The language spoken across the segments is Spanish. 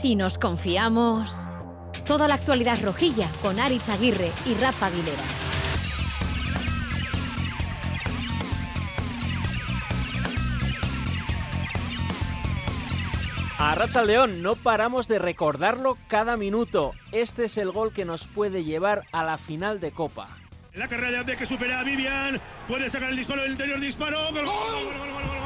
Si nos confiamos. Toda la actualidad rojilla con Aritz Aguirre y Rafa Aguilera. A Racha León, no paramos de recordarlo cada minuto. Este es el gol que nos puede llevar a la final de Copa. La carrera de Abde que supera a Vivian. Puede sacar el disparo, el interior disparo. ¡Gol! Osasuna,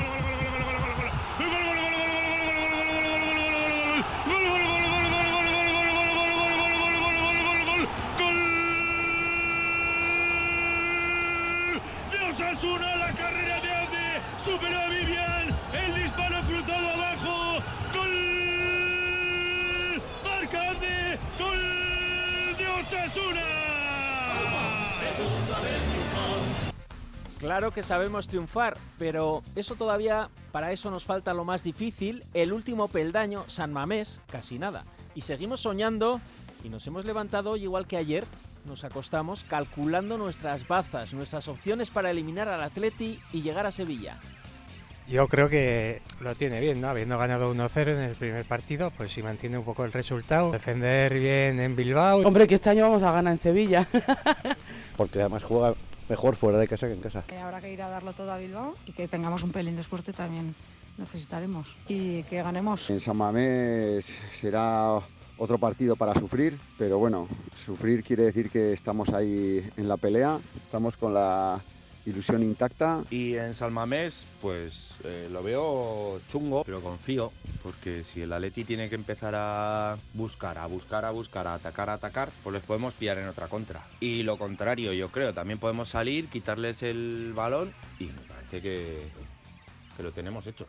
Claro que sabemos triunfar, pero eso todavía, para eso nos falta lo más difícil, el último peldaño, San Mamés, casi nada. Y seguimos soñando y nos hemos levantado hoy igual que ayer, nos acostamos calculando nuestras bazas, nuestras opciones para eliminar al Atleti y llegar a Sevilla. Yo creo que lo tiene bien, ¿no? Habiendo ganado 1-0 en el primer partido, pues si mantiene un poco el resultado, defender bien en Bilbao. Hombre, que este año vamos a ganar en Sevilla. Porque además juega mejor fuera de casa que en casa. Habrá que ir a darlo todo a Bilbao y que tengamos un pelín de suerte también necesitaremos. Y que ganemos. En San Mamés será otro partido para sufrir, pero bueno, sufrir quiere decir que estamos ahí en la pelea, estamos con la ilusión intacta. Y en Salmamés, pues eh, lo veo chungo, pero confío, porque si el Atleti tiene que empezar a buscar, a buscar, a buscar, a atacar, a atacar, pues les podemos pillar en otra contra. Y lo contrario, yo creo, también podemos salir, quitarles el balón y me parece que, que lo tenemos hecho.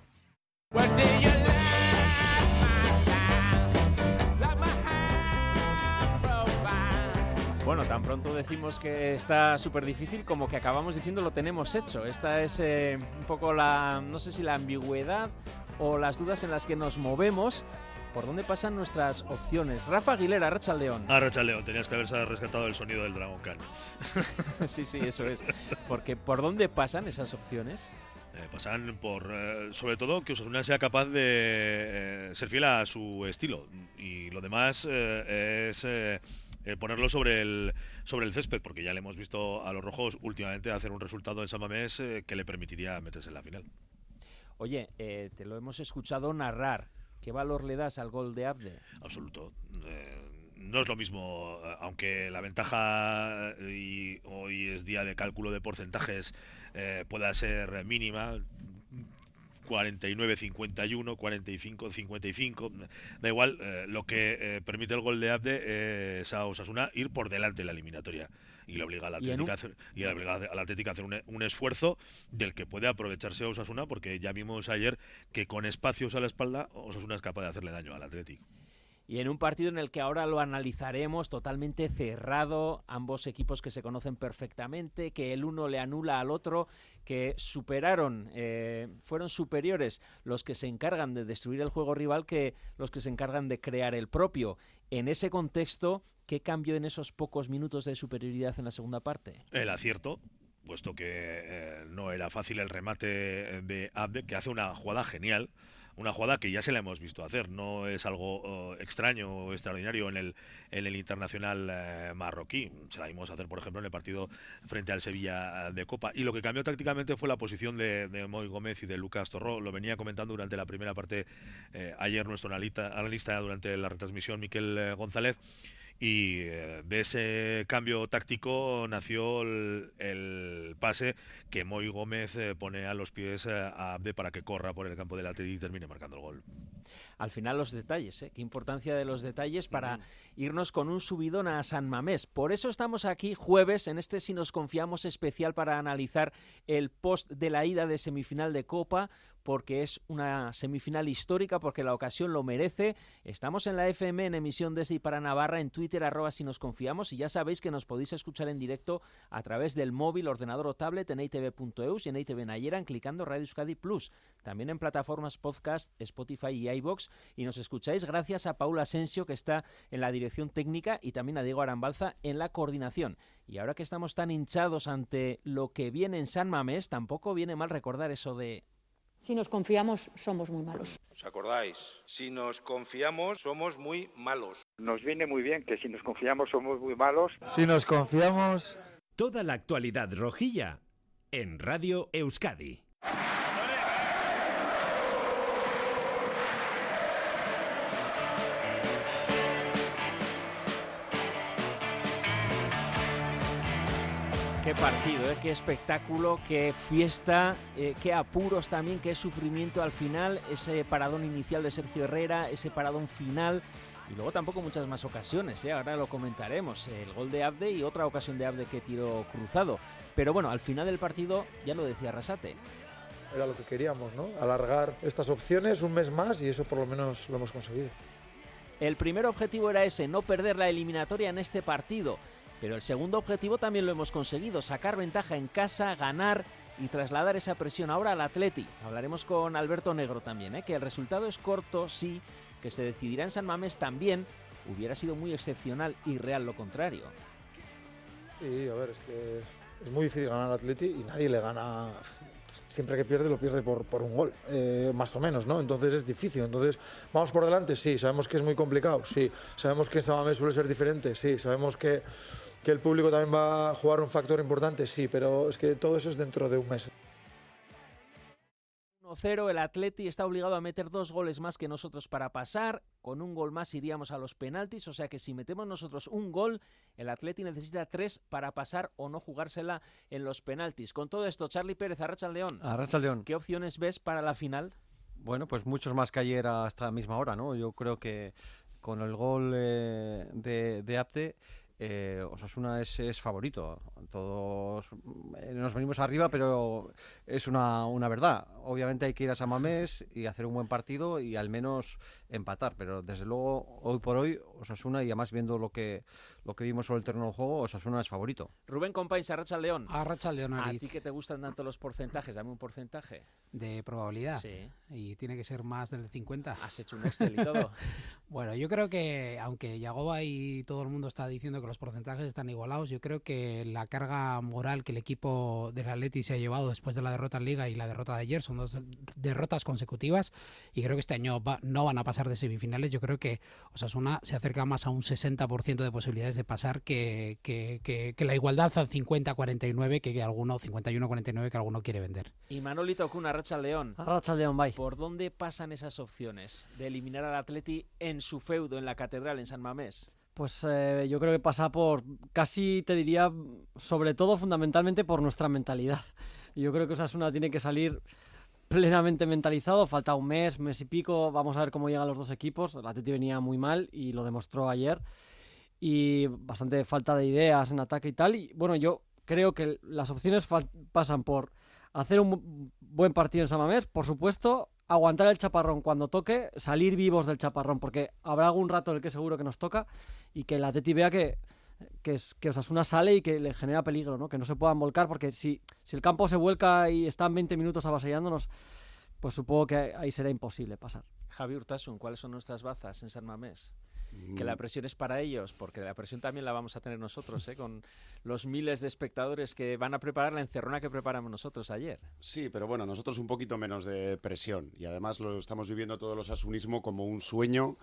Bueno, tan pronto decimos que está súper difícil como que acabamos diciendo lo tenemos hecho. Esta es eh, un poco la, no sé si la ambigüedad o las dudas en las que nos movemos. ¿Por dónde pasan nuestras opciones? Rafa Aguilera, Racha León. Ah, Racha León, tenías que haberse rescatado el sonido del Dragon Khan. sí, sí, eso es. Porque ¿por dónde pasan esas opciones? Eh, pasan por, eh, sobre todo, que Osasuna sea capaz de eh, ser fiel a su estilo. Y lo demás es eh, ponerlo sobre el, sobre el césped, porque ya le hemos visto a los rojos últimamente hacer un resultado en San Mamés eh, que le permitiría meterse en la final. Oye, eh, te lo hemos escuchado narrar. ¿Qué valor le das al gol de Abde? Absoluto. No es lo mismo, aunque la ventaja y hoy es día de cálculo de porcentajes eh, pueda ser mínima, 49-51, 45-55, da igual, eh, lo que eh, permite el gol de Abde eh, es a Osasuna ir por delante en la eliminatoria y le obliga un- a y al Atlético a hacer un, un esfuerzo del que puede aprovecharse Osasuna porque ya vimos ayer que con espacios a la espalda Osasuna es capaz de hacerle daño al Atlético. Y en un partido en el que ahora lo analizaremos totalmente cerrado, ambos equipos que se conocen perfectamente, que el uno le anula al otro, que superaron, eh, fueron superiores los que se encargan de destruir el juego rival que los que se encargan de crear el propio. En ese contexto, ¿qué cambió en esos pocos minutos de superioridad en la segunda parte? El acierto, puesto que eh, no era fácil el remate de Abde, que hace una jugada genial, una jugada que ya se la hemos visto hacer, no es algo eh, extraño o extraordinario en el, en el internacional eh, marroquí. Se la vimos hacer, por ejemplo, en el partido frente al Sevilla de Copa. Y lo que cambió tácticamente fue la posición de, de Moy Gómez y de Lucas Torró. Lo venía comentando durante la primera parte eh, ayer nuestro analista, analista durante la retransmisión, Miquel eh, González. Y eh, de ese cambio táctico nació el, el pase que Moy Gómez eh, pone a los pies eh, a Abde para que corra por el campo del Atleti y termine marcando el gol. Al final los detalles, ¿eh? qué importancia de los detalles para irnos con un subidón a San Mamés. Por eso estamos aquí jueves en este Si nos confiamos especial para analizar el post de la ida de semifinal de Copa, porque es una semifinal histórica, porque la ocasión lo merece. Estamos en la FM en emisión desde y para Navarra, en Twitter arroba si nos confiamos y ya sabéis que nos podéis escuchar en directo a través del móvil, ordenador o tablet en itv.eus y en ITV Nayeran clicando Radio Euskadi Plus. También en plataformas podcast, Spotify y iBox y nos escucháis gracias a Paula Asensio que está en la dirección técnica y también a Diego Arambalza en la coordinación. Y ahora que estamos tan hinchados ante lo que viene en San Mamés, tampoco viene mal recordar eso de Si nos confiamos, somos muy malos. ¿Os acordáis? Si nos confiamos, somos muy malos. Nos viene muy bien que si nos confiamos somos muy malos. Si nos confiamos... Toda la actualidad rojilla en Radio Euskadi. Qué partido, ¿eh? qué espectáculo, qué fiesta, eh, qué apuros también, qué sufrimiento al final, ese paradón inicial de Sergio Herrera, ese paradón final y luego tampoco muchas más ocasiones, ¿eh? ahora lo comentaremos, el gol de Abde y otra ocasión de Abde que tiró cruzado. Pero bueno, al final del partido ya lo decía Rasate. Era lo que queríamos, ¿no? Alargar estas opciones un mes más y eso por lo menos lo hemos conseguido. El primer objetivo era ese, no perder la eliminatoria en este partido. Pero el segundo objetivo también lo hemos conseguido, sacar ventaja en casa, ganar y trasladar esa presión ahora al Atleti. Hablaremos con Alberto Negro también, ¿eh? que el resultado es corto, sí, que se decidirá en San Mamés también, hubiera sido muy excepcional y real lo contrario. Sí, a ver, es que es muy difícil ganar al Atleti y nadie le gana siempre que pierde lo pierde por, un gol, eh, más o menos, ¿no? Entonces es difícil. Entonces, ¿vamos por delante? Sí. ¿Sabemos que es muy complicado? Sí. ¿Sabemos que San Mamés suele ser diferente? Sí. ¿Sabemos que, que el público también va a jugar un factor importante? Sí, pero es que todo eso es dentro de un mes. 1-0, el Atleti está obligado a meter dos goles más que nosotros para pasar. Con un gol más iríamos a los penaltis, o sea que si metemos nosotros un gol, el Atleti necesita tres para pasar o no jugársela en los penaltis. Con todo esto, Charlie Pérez, Arracha León. Arracha León. ¿Qué opciones ves para la final? Bueno, pues muchos más que ayer hasta la misma hora, ¿no? Yo creo que con el gol eh, de, de Apte eh, Osasuna es, favorito. Todos eh, nos venimos arriba, pero es una, una, verdad. Obviamente hay que ir a San Mamés y hacer un buen partido y al menos empatar, pero desde luego hoy por hoy Osasuna y además viendo lo que lo que vimos sobre el terreno de juego, Osasuna es favorito. Rubén Compáis, Arracha León. Arracha León. A ti que te gustan tanto los porcentajes, dame un porcentaje. De probabilidad. Sí. Y tiene que ser más del 50. Has hecho un Excel y todo. bueno, yo creo que aunque Yagoba y todo el mundo está diciendo que los porcentajes están igualados, yo creo que la carga moral que el equipo del Atleti se ha llevado después de la derrota en Liga y la derrota de ayer son dos derrotas consecutivas y creo que este año va, no van a pasar de semifinales. Yo creo que Osasuna se acerca más a un 60% de posibilidades de pasar que, que, que, que la igualdad al 50-49 que, que alguno, 51-49 que alguno quiere vender. Y Manolito Cuna, Racha León. Racha León, bye. ¿Por dónde pasan esas opciones de eliminar al Atleti en su feudo, en la Catedral, en San Mamés? Pues eh, yo creo que pasa por, casi te diría, sobre todo fundamentalmente por nuestra mentalidad. Yo creo que Osasuna tiene que salir plenamente mentalizado, falta un mes, mes y pico, vamos a ver cómo llegan los dos equipos. El Atleti venía muy mal y lo demostró ayer y bastante falta de ideas en ataque y tal. Y bueno, yo creo que las opciones pasan por hacer un buen partido en Samamés, por supuesto, aguantar el chaparrón cuando toque, salir vivos del chaparrón, porque habrá algún rato en el que seguro que nos toca y que el Atleti vea que, que, que Osasuna sale y que le genera peligro, ¿no? que no se puedan volcar, porque si, si el campo se vuelca y están 20 minutos avasallándonos, pues supongo que ahí será imposible pasar. Javi Urtasun, ¿cuáles son nuestras bazas en San Mamés? Que la presión es para ellos, porque la presión también la vamos a tener nosotros, ¿eh? con los miles de espectadores que van a preparar la encerrona que preparamos nosotros ayer. Sí, pero bueno, nosotros un poquito menos de presión y además lo estamos viviendo todos los asunismo como un sueño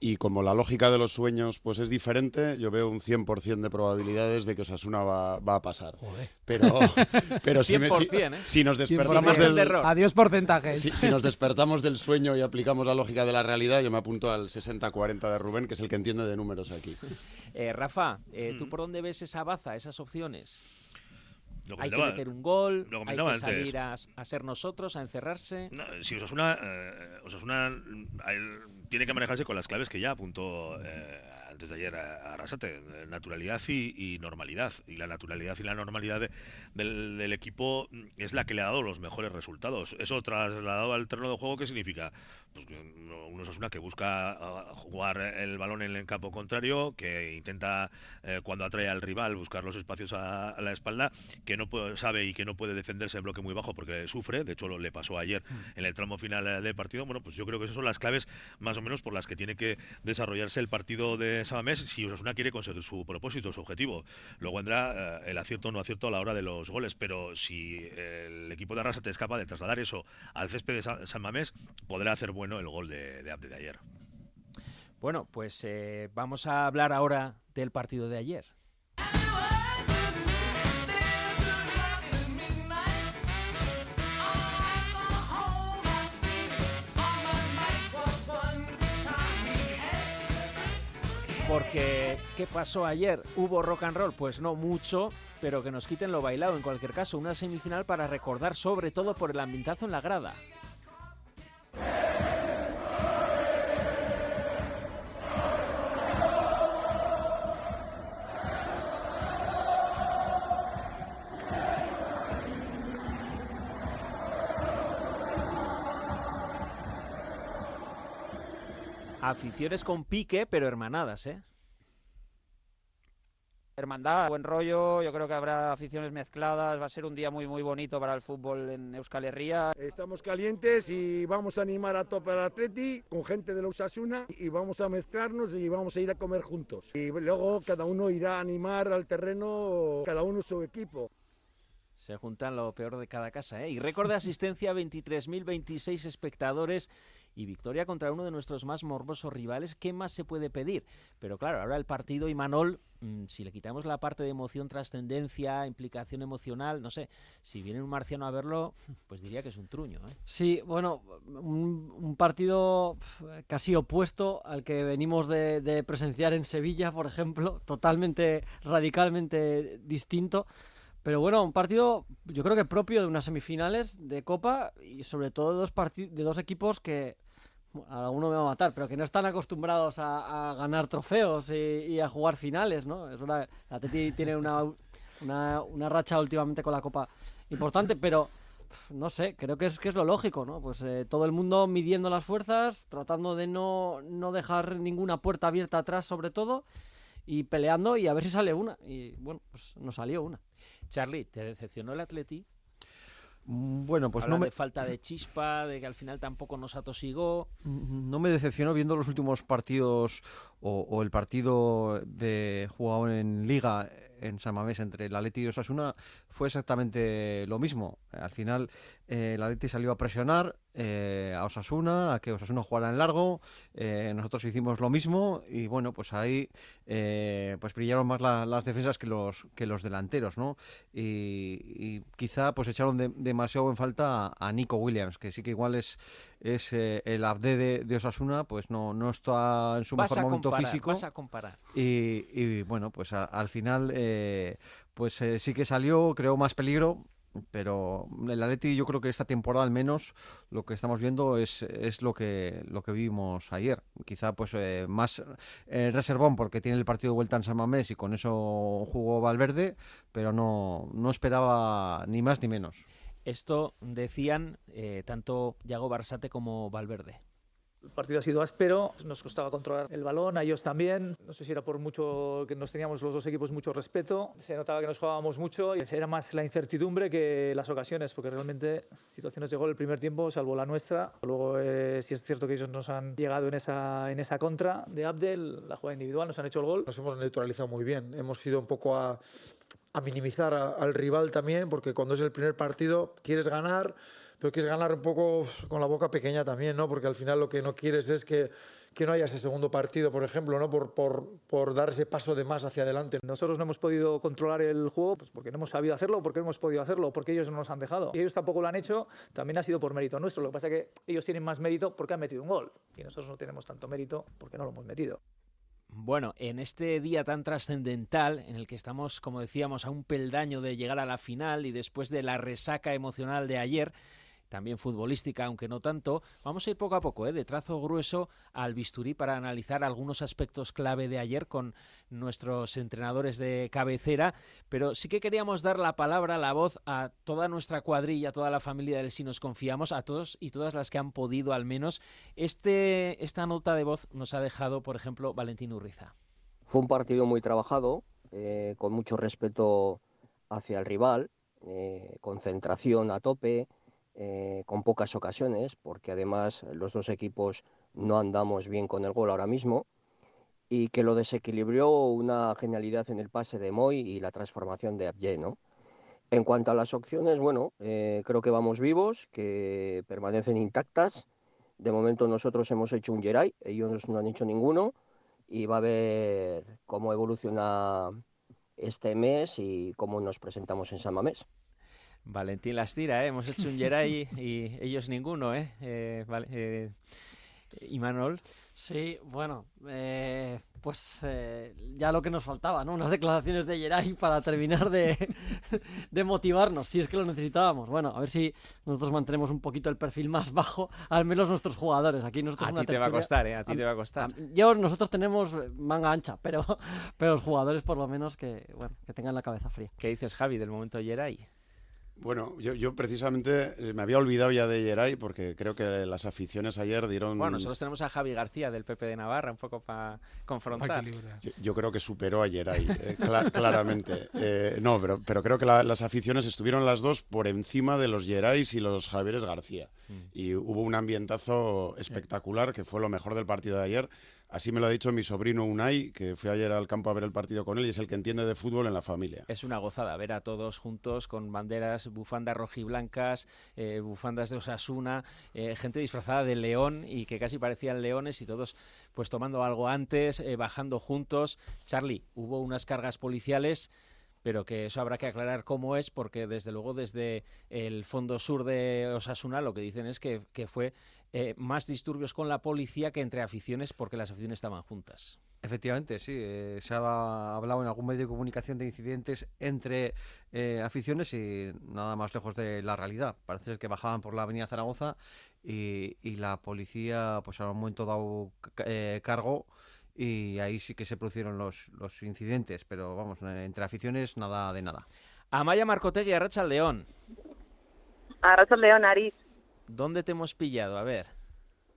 y como la lógica de los sueños pues es diferente, yo veo un 100% de probabilidades de que Osasuna va, va a pasar. Joder. Pero, pero si, me, si, ¿eh? si, nos despertamos del, Adiós porcentajes. Si, si, nos despertamos del sueño y aplicamos la lógica de la realidad, yo me apunto al 60-40 de Rubén, que es el que entiende de números aquí. Eh, Rafa, eh, ¿tú por dónde ves esa baza, esas opciones? Hay que meter un gol, hay que salir a, a ser nosotros, a encerrarse. No, si Osasuna, eh, Osasuna él tiene que manejarse con las claves que ya apuntó eh, antes de ayer a, Arrasate, eh, naturalidad y, y normalidad. Y la naturalidad y la normalidad de- del, del equipo es la que le ha dado los mejores resultados. Eso trasladado al terreno de juego, ¿qué significa? Pues que uno- un Osasuna que busca jugar el balón en el campo contrario, que intenta, eh, cuando atrae al rival, buscar los espacios a, a la espalda, que no puede, sabe y que no puede defenderse en bloque muy bajo porque sufre, de hecho lo le pasó ayer mm. en el tramo final eh, del partido, bueno, pues yo creo que esas son las claves más o menos por las que tiene que desarrollarse el partido de Samamés si Osasuna quiere conseguir su propósito, su objetivo. Luego vendrá eh, el acierto o no acierto a la hora de los goles, pero si el equipo de Arrasa te escapa de trasladar eso al césped de San Mamés, podrá hacer bueno el gol de, de, de ayer. Bueno, pues eh, vamos a hablar ahora del partido de ayer. Porque, ¿qué pasó ayer? ¿Hubo rock and roll? Pues no mucho, pero que nos quiten lo bailado. En cualquier caso, una semifinal para recordar sobre todo por el ambientazo en la grada. Aficiones con pique, pero hermanadas, ¿eh? Hermandad, buen rollo, yo creo que habrá aficiones mezcladas, va a ser un día muy muy bonito para el fútbol en Euskal Herria. Estamos calientes y vamos a animar a tope al Atleti con gente de la Usasuna y vamos a mezclarnos y vamos a ir a comer juntos. Y luego cada uno irá a animar al terreno, cada uno su equipo. Se juntan lo peor de cada casa, ¿eh? Y récord de asistencia, 23.026 espectadores y victoria contra uno de nuestros más morbosos rivales. ¿Qué más se puede pedir? Pero claro, ahora el partido y Manol, mm, si le quitamos la parte de emoción, trascendencia, implicación emocional, no sé, si viene un marciano a verlo, pues diría que es un truño. ¿eh? Sí, bueno, un, partido casi opuesto al que venimos de, de presenciar en Sevilla, por ejemplo, totalmente, radicalmente distinto. Pero bueno, un partido yo creo que propio de unas semifinales de Copa y sobre todo de dos, de dos equipos que alguno me va a matar, pero que no están acostumbrados a, ganar trofeos y, a jugar finales, ¿no? Es una, la Teti tiene una, una, racha últimamente con la Copa importante, pero no sé, creo que es que es lo lógico, ¿no? Pues eh, todo el mundo midiendo las fuerzas, tratando de no, no dejar ninguna puerta abierta atrás sobre todo y peleando y a ver si sale una. Y bueno, pues no salió una. Charlie, ¿te decepcionó el Atleti? Mm, bueno, pues no me... de falta de chispa, de que al final tampoco nos atosigó. Mm, no me decepcionó viendo los últimos partidos o, el partido de jugado en Liga en San Mamés entre el Atleti y Osasuna fue exactamente lo mismo. Al final eh, el Atleti salió a presionar eh, a Osasuna, a que Osasuna jugara en largo. Eh, nosotros hicimos lo mismo y bueno, pues ahí pues brillaron más las defensas que los que los delanteros, ¿no? Y, quizá pues echaron demasiado en falta a, Nico Williams, que sí que igual es es el abde de, Osasuna, pues no no está en su mejor momento físico. Vas a comparar. Y, bueno, pues al final pues sí que salió, creó más peligro pero el Atleti yo creo que esta temporada al menos lo que estamos viendo es, es lo que lo que vimos ayer quizá pues eh, más eh, reservón porque tiene el partido de vuelta en San Mamés y con eso jugó Valverde pero no, no esperaba ni más ni menos esto decían eh, tanto Yago Barsate como Valverde el partido ha sido áspero, nos costaba controlar el balón, a ellos también. No sé si era por mucho que nos teníamos los dos equipos mucho respeto. Se notaba que nos jugábamos mucho y era más la incertidumbre que las ocasiones, porque realmente situaciones de gol el primer tiempo, salvo la nuestra. Luego eh, sí es cierto que ellos nos han llegado en esa, en esa contra de Abdel, la jugada individual, nos han hecho el gol. Nos hemos neutralizado muy bien. Hemos ido un poco a, a minimizar al rival también, porque cuando es el primer partido quieres ganar pero quieres ganar un poco con la boca pequeña también, ¿no? Porque al final lo que no quieres es que, que no haya ese segundo partido, por ejemplo, ¿no? Por, por, por, dar ese paso de más hacia adelante. Nosotros no hemos podido controlar el juego pues porque no hemos sabido hacerlo, porque no hemos podido hacerlo, porque ellos no nos han dejado. Y ellos tampoco lo han hecho, también ha sido por mérito nuestro. Lo que pasa es que ellos tienen más mérito porque han metido un gol y nosotros no tenemos tanto mérito porque no lo hemos metido. Bueno, en este día tan trascendental, en el que estamos, como decíamos, a un peldaño de llegar a la final y después de la resaca emocional de ayer, también futbolística, aunque no tanto. Vamos a ir poco a poco, ¿eh? de trazo grueso al bisturí para analizar algunos aspectos clave de ayer con nuestros entrenadores de cabecera, pero sí que queríamos dar la palabra, la voz a toda nuestra cuadrilla, a toda la familia del Si nos confiamos, a todos y todas las que han podido al menos. Este, esta nota de voz nos ha dejado, por ejemplo, Valentín Urriza. Fue un partido muy trabajado, eh, con mucho respeto hacia el rival, eh, concentración a tope, eh, con pocas ocasiones, porque además los dos equipos no andamos bien con el gol ahora mismo, y que lo desequilibró una genialidad en el pase de Moy y la transformación de Abye. En cuanto a las opciones, bueno, eh, creo que vamos vivos, que permanecen intactas. De momento nosotros hemos hecho un Jerai, ellos no han hecho ninguno, y va a ver cómo evoluciona este mes y cómo nos presentamos en San Mamés. Valentín las tira, ¿eh? hemos hecho un Jerai y ellos ninguno, ¿eh? eh, vale, eh ¿Y Manuel? Sí, bueno, eh, pues eh, ya lo que nos faltaba, ¿no? Unas declaraciones de Geray para terminar de, de, motivarnos, si es que lo necesitábamos. Bueno, a ver si nosotros mantenemos un poquito el perfil más bajo, al menos nuestros jugadores. Aquí nosotros a ti te va a costar, ¿eh? A ti te va a costar. Yo, nosotros tenemos manga ancha, pero, pero los jugadores por lo menos que, bueno, que tengan la cabeza fría. ¿Qué dices, Javi, del momento Geray? Bueno, yo, yo, precisamente eh, me había olvidado ya de Geray porque creo que las aficiones ayer dieron... Bueno, nosotros tenemos a Javi García del PP de Navarra un poco para confrontar. Yo, yo, creo que superó a Geray, eh, cl claramente. Eh, no, pero, pero creo que la, las aficiones estuvieron las dos por encima de los Gerais y los Javieres García. Mm. Y hubo un ambientazo espectacular que fue lo mejor del partido de ayer. Así me lo ha dicho mi sobrino Unai, que fui ayer al campo a ver el partido con él y es el que entiende de fútbol en la familia. Es una gozada ver a todos juntos con banderas, bufandas rojiblancas, eh, bufandas de Osasuna, eh, gente disfrazada de león y que casi parecían leones y todos pues tomando algo antes, eh, bajando juntos. Charlie, hubo unas cargas policiales pero que eso habrá que aclarar cómo es, porque desde luego desde el fondo sur de Osasuna lo que dicen es que, que fue eh, más disturbios con la policía que entre aficiones porque las aficiones estaban juntas. Efectivamente, sí. Eh, se ha hablado en algún medio de comunicación de incidentes entre eh, aficiones y nada más lejos de la realidad. Parece ser que bajaban por la avenida Zaragoza y, la policía, pues a un momento dado cargo y ahí sí que se produjeron los, los incidentes. Pero vamos, entre aficiones nada de nada. Amaya Marcotegui, Arracha León. Arracha León, Aris. ¿Dónde te hemos pillado? A ver.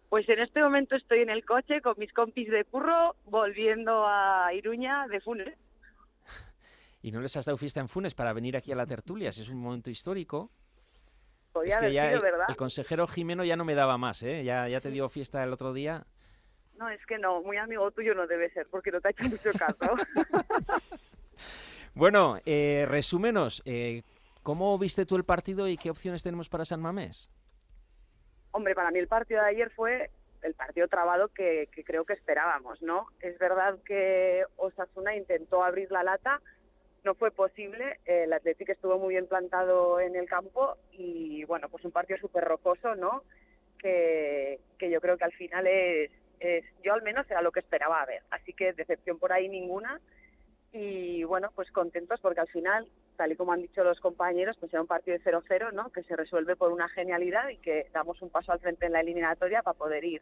Pues en este momento estoy en el coche con mis compis de curro volviendo a Iruña de Funes. ¿Y no les has dado fiesta en Funes para venir aquí a la tertulia? Si es un momento histórico. Podría es que ya el, ¿verdad? el, consejero Jimeno ya no me daba más, ¿eh? Ya, ya te dio fiesta el otro día. No, es que no, muy amigo tuyo no debe ser, porque no te ha hecho mucho caso. bueno, eh, resúmenos, eh, ¿cómo viste tú el partido y qué opciones tenemos para San Mamés? Hombre, para mí el partido de ayer fue el partido trabado que, creo que esperábamos, ¿no? Es verdad que Osasuna intentó abrir la lata, no fue posible, el Atlético estuvo muy bien plantado en el campo y, bueno, pues un partido súper rocoso, ¿no? Que, que yo creo que al final es, es, yo al menos era lo que esperaba ver, así que decepción por ahí ninguna y, bueno, pues contentos porque al final tal y como han dicho los compañeros, pues era un partido de 0-0, ¿no? Que se resuelve por una genialidad y que damos un paso al frente en la eliminatoria para poder ir,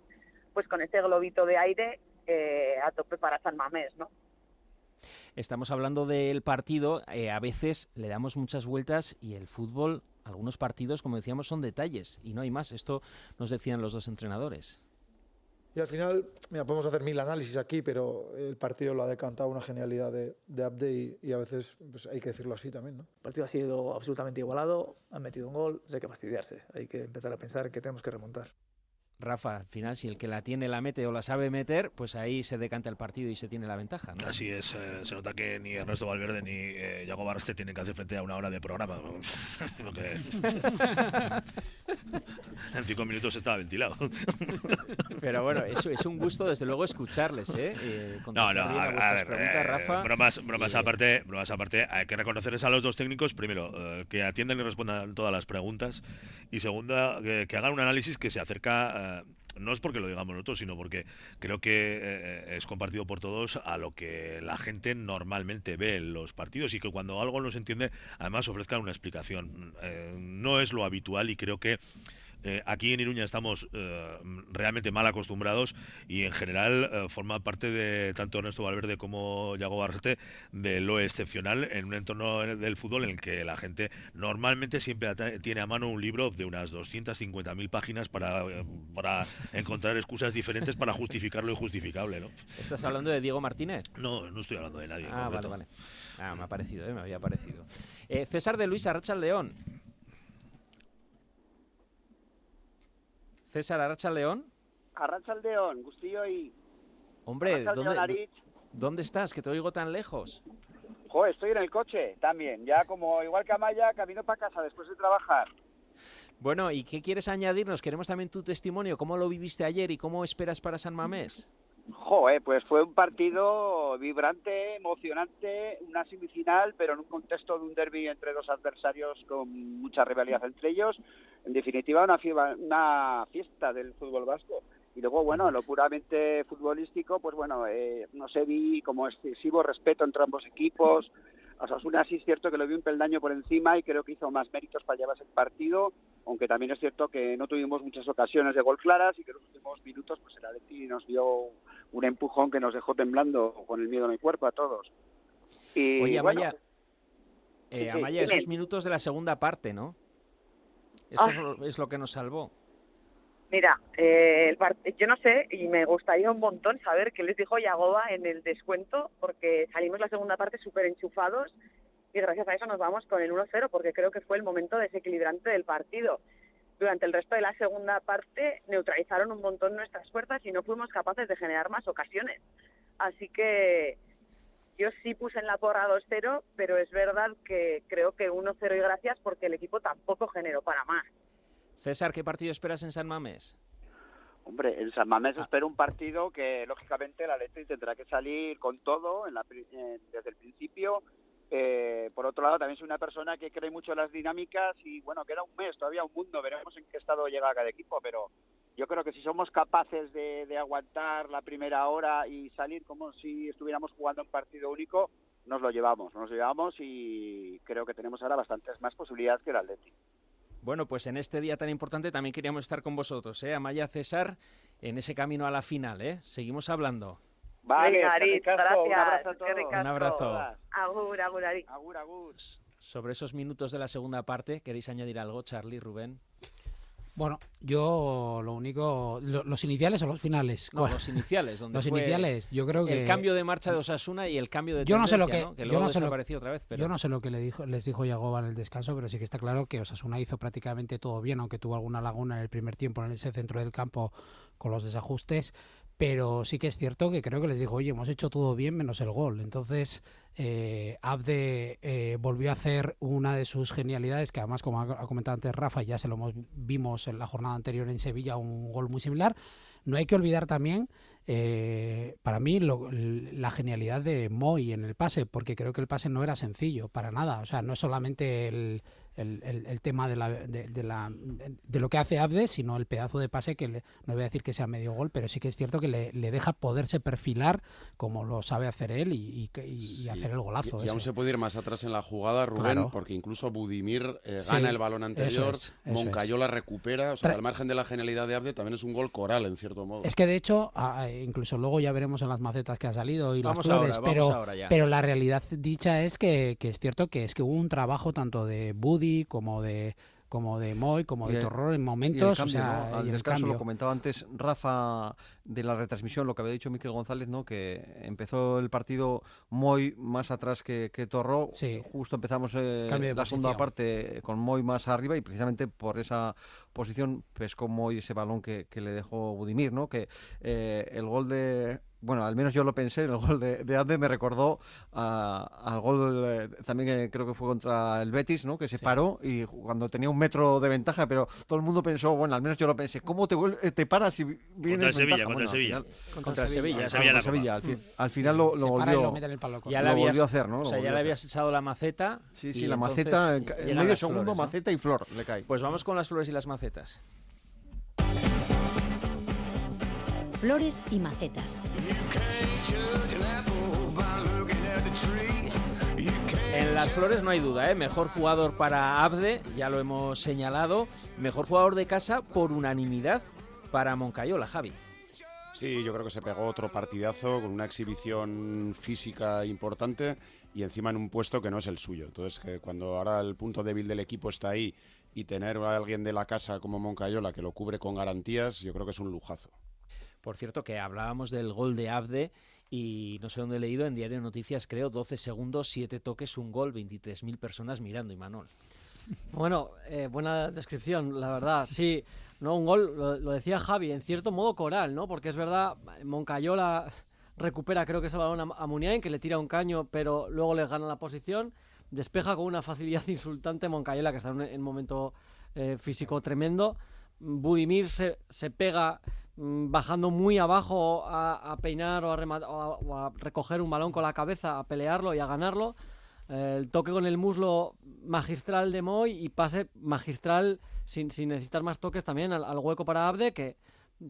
pues con ese globito de aire eh, a tope para San Mamés, ¿no? Estamos hablando del partido, eh, a veces le damos muchas vueltas y el fútbol, algunos partidos, como decíamos, son detalles y no hay más. Esto nos decían los dos entrenadores. Y al final, mira, podemos hacer mil análisis aquí, pero el partido lo ha decantado una genialidad de, de Abde y, a veces pues, hay que decirlo así también. ¿no? El partido ha sido absolutamente igualado, han metido un gol, hay que fastidiarse, hay que empezar a pensar que tenemos que remontar. Rafa, al final, si el que la tiene la mete o la sabe meter, pues ahí se decanta el partido y se tiene la ventaja. Así es, eh, se nota que ni Ernesto Valverde ni eh, Yago Barste tienen que hacer frente a una hora de programa. en cinco minutos estaba ventilado. Pero bueno, eso es un gusto desde luego escucharles, ¿eh? eh no, no, a, a ver, Rafa. Bromas, bromas, aparte, bromas aparte, hay que reconocerles a los dos técnicos, primero, que atiendan y respondan todas las preguntas, y segunda, que hagan un análisis que se acerca no es porque lo digamos nosotros, sino porque creo que eh, es compartido por todos a lo que la gente normalmente ve en los partidos y que cuando algo no se entiende, además ofrezcan una explicación. Eh, no es lo habitual y creo que Eh, aquí en Iruña estamos eh, realmente mal acostumbrados y en general eh, forma parte de tanto Ernesto Valverde como Yago Barrete de lo excepcional en un entorno del fútbol en el que la gente normalmente siempre tiene a mano un libro de unas 250.000 páginas para, para encontrar excusas diferentes para justificar lo injustificable. ¿no? ¿Estás hablando de Diego Martínez? No, no estoy hablando de nadie. Ah, vale, vale. Ah, me ha parecido, me había parecido. César de Luis Arracha León. César Arracha León. Arracha León, Gustillo y. Hombre, ¿dónde, ¿dónde estás? Que te oigo tan lejos. Joder, estoy en el coche también. Ya como igual que Amaya, camino para casa después de trabajar. Bueno, ¿y qué quieres añadirnos? Queremos también tu testimonio. ¿Cómo lo viviste ayer y cómo esperas para San Mamés? Joder, pues fue un partido vibrante, emocionante, una semifinal, pero en un contexto de un derby entre dos adversarios con mucha rivalidad entre ellos. En definitiva, una, una fiesta del fútbol vasco. Y luego, bueno, lo puramente futbolístico, pues bueno, eh, no sé, vi como excesivo respeto entre ambos equipos. A Osasuna sí es cierto que lo vi un peldaño por encima y creo que hizo más méritos para llevarse el partido, aunque también es cierto que no tuvimos muchas ocasiones de gol claras y que en los últimos minutos pues el Atleti nos dio un empujón que nos dejó temblando con el miedo en el cuerpo a todos. Y, Oye, Amaya, eh, Amaya esos minutos de la segunda parte, ¿no? Eso ah. es lo que nos salvó. Mira, eh, yo no sé y me gustaría un montón saber qué les dijo Yagoba en el descuento, porque salimos la segunda parte súper enchufados y gracias a eso nos vamos con el 1-0, porque creo que fue el momento desequilibrante del partido. Durante el resto de la segunda parte neutralizaron un montón nuestras fuerzas y no fuimos capaces de generar más ocasiones. Así que yo sí puse en la porra 2-0, pero es verdad que creo que 1-0 y gracias porque el equipo tampoco generó para más. César, ¿qué partido esperas en San Mamés? Hombre, en San Mamés ah. espero un partido que lógicamente la Leti tendrá que salir con todo en la, desde el principio. Eh, por otro lado, también soy una persona que cree mucho en las dinámicas y bueno, queda un mes, todavía un mundo, veremos en qué estado llega cada equipo, pero yo creo que si somos capaces de, de aguantar la primera hora y salir como si estuviéramos jugando un partido único, nos lo llevamos, nos lo llevamos y creo que tenemos ahora bastantes más posibilidades que el Atleti. Bueno, pues en este día tan importante también queríamos estar con vosotros, ¿eh? Amaya César, en ese camino a la final, ¿eh? Seguimos hablando. Vale, gracias. Un abrazo a todos. Un abrazo. Agur, agur, agur, agur. Sobre esos minutos de la segunda parte, ¿queréis añadir algo, Charlie, Rubén? Bueno, yo lo único, los iniciales o los finales. No, los iniciales, donde los iniciales. Yo creo que el cambio de marcha de Osasuna y el cambio de yo no sé lo que, yo no sé lo, otra vez. Yo no sé lo que le dijo, les dijo Yagoba en el descanso, pero sí que está claro que Osasuna hizo prácticamente todo bien, aunque tuvo alguna laguna en el primer tiempo en ese centro del campo con los desajustes pero sí que es cierto que creo que les dijo, oye, hemos hecho todo bien menos el gol. Entonces, eh, Abde eh, volvió a hacer una de sus genialidades, que además, como ha comentado antes Rafa, ya se lo vimos en la jornada anterior en Sevilla, un gol muy similar. No hay que olvidar también, eh, para mí, la genialidad de Moy en el pase, porque creo que el pase no era sencillo, para nada. O sea, no es solamente el, el, el, tema de, la, de, la, de, lo que hace Abde, sino el pedazo de pase que no voy a decir que sea medio gol, pero sí que es cierto que le, le deja poderse perfilar como lo sabe hacer él y, y, hacer el golazo. Y, aún se puede ir más atrás en la jugada, Rubén, porque incluso Budimir eh, gana el balón anterior, Moncayola recupera, o sea, al margen de la genialidad de Abde, también es un gol coral en cierto modo. Es que de hecho, incluso luego ya veremos en las macetas que ha salido y las flores, pero, pero la realidad dicha es que, que, es cierto que es que hubo un trabajo tanto de Como de como de Moy, como de Torror en momentos. o sea, Al descanso lo comentaba antes Rafa de la retransmisión, lo que había dicho Miquel González, ¿no? que empezó el partido Moy más atrás que, que Torró. Justo empezamos eh, la segunda parte con Moy más arriba y precisamente por esa posición pescó Moy ese balón que, que le dejó Budimir, ¿no? que eh, el gol de bueno, al menos yo lo pensé, el gol de, de me recordó al gol eh, también que creo que fue contra el Betis, ¿no? Que se paró y cuando tenía un metro de ventaja, pero todo el mundo pensó, bueno, al menos yo lo pensé, ¿cómo te, eh, te paras si vienes contra Sevilla, contra, Sevilla. contra, Sevilla. Contra Sevilla. Al, final lo, lo volvió, ya lo volvió a hacer, ¿no? O sea, ya le habías echado la maceta. Sí, sí, la maceta, en medio segundo, maceta y flor le cae. Pues vamos con las flores y las macetas. Flores y macetas. las flores no hay duda, ¿eh? Mejor jugador para Abde, ya lo hemos señalado. Mejor jugador de casa por unanimidad para Moncayola, Javi. Sí, yo creo que se pegó otro partidazo con una exhibición física importante y encima en un puesto que no es el suyo. Entonces, que cuando ahora el punto débil del equipo está ahí y tener a alguien de la casa como Moncayola que lo cubre con garantías, yo creo que es un lujazo. Por cierto, que hablábamos del gol de Abde y no sé dónde he leído, en Diario de Noticias creo, 12 segundos, 7 toques, un gol, 23.000 personas mirando, Imanol. Bueno, eh, buena descripción, la verdad. Sí, no un gol, lo, lo, decía Javi, en cierto modo coral, ¿no? Porque es verdad, Moncayola recupera creo que ese balón a, a Muniain, que le tira un caño, pero luego le gana la posición. Despeja con una facilidad insultante Moncayola, que está en un, en un momento eh, físico tremendo. Budimir se, se pega mm, bajando muy abajo a, peinar o a, rematar, o, a, o a, recoger un balón con la cabeza, a pelearlo y a ganarlo. Eh, el toque con el muslo magistral de Moy y pase magistral sin, sin necesitar más toques también al, al, hueco para Abde, que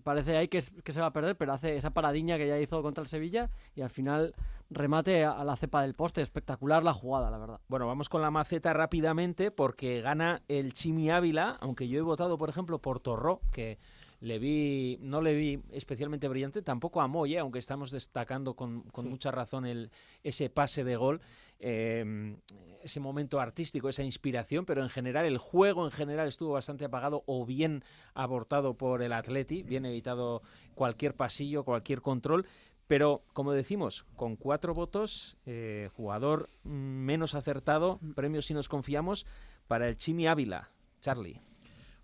parece ahí que, que, se va a perder, pero hace esa paradiña que ya hizo contra el Sevilla y al final remate a, a la cepa del poste. Espectacular la jugada, la verdad. Bueno, vamos con la maceta rápidamente porque gana el Chimi Ávila, aunque yo he votado, por ejemplo, por Torró, que le vi, no le vi especialmente brillante, tampoco a Moy, ¿eh? aunque estamos destacando con, con sí. mucha razón el, ese pase de gol, eh, ese momento artístico, esa inspiración, pero en general el juego en general estuvo bastante apagado o bien abortado por el Atleti, bien evitado cualquier pasillo, cualquier control. Pero, como decimos, con cuatro votos, eh, jugador menos acertado, premio si nos confiamos, para el Chimi Ávila. Charlie.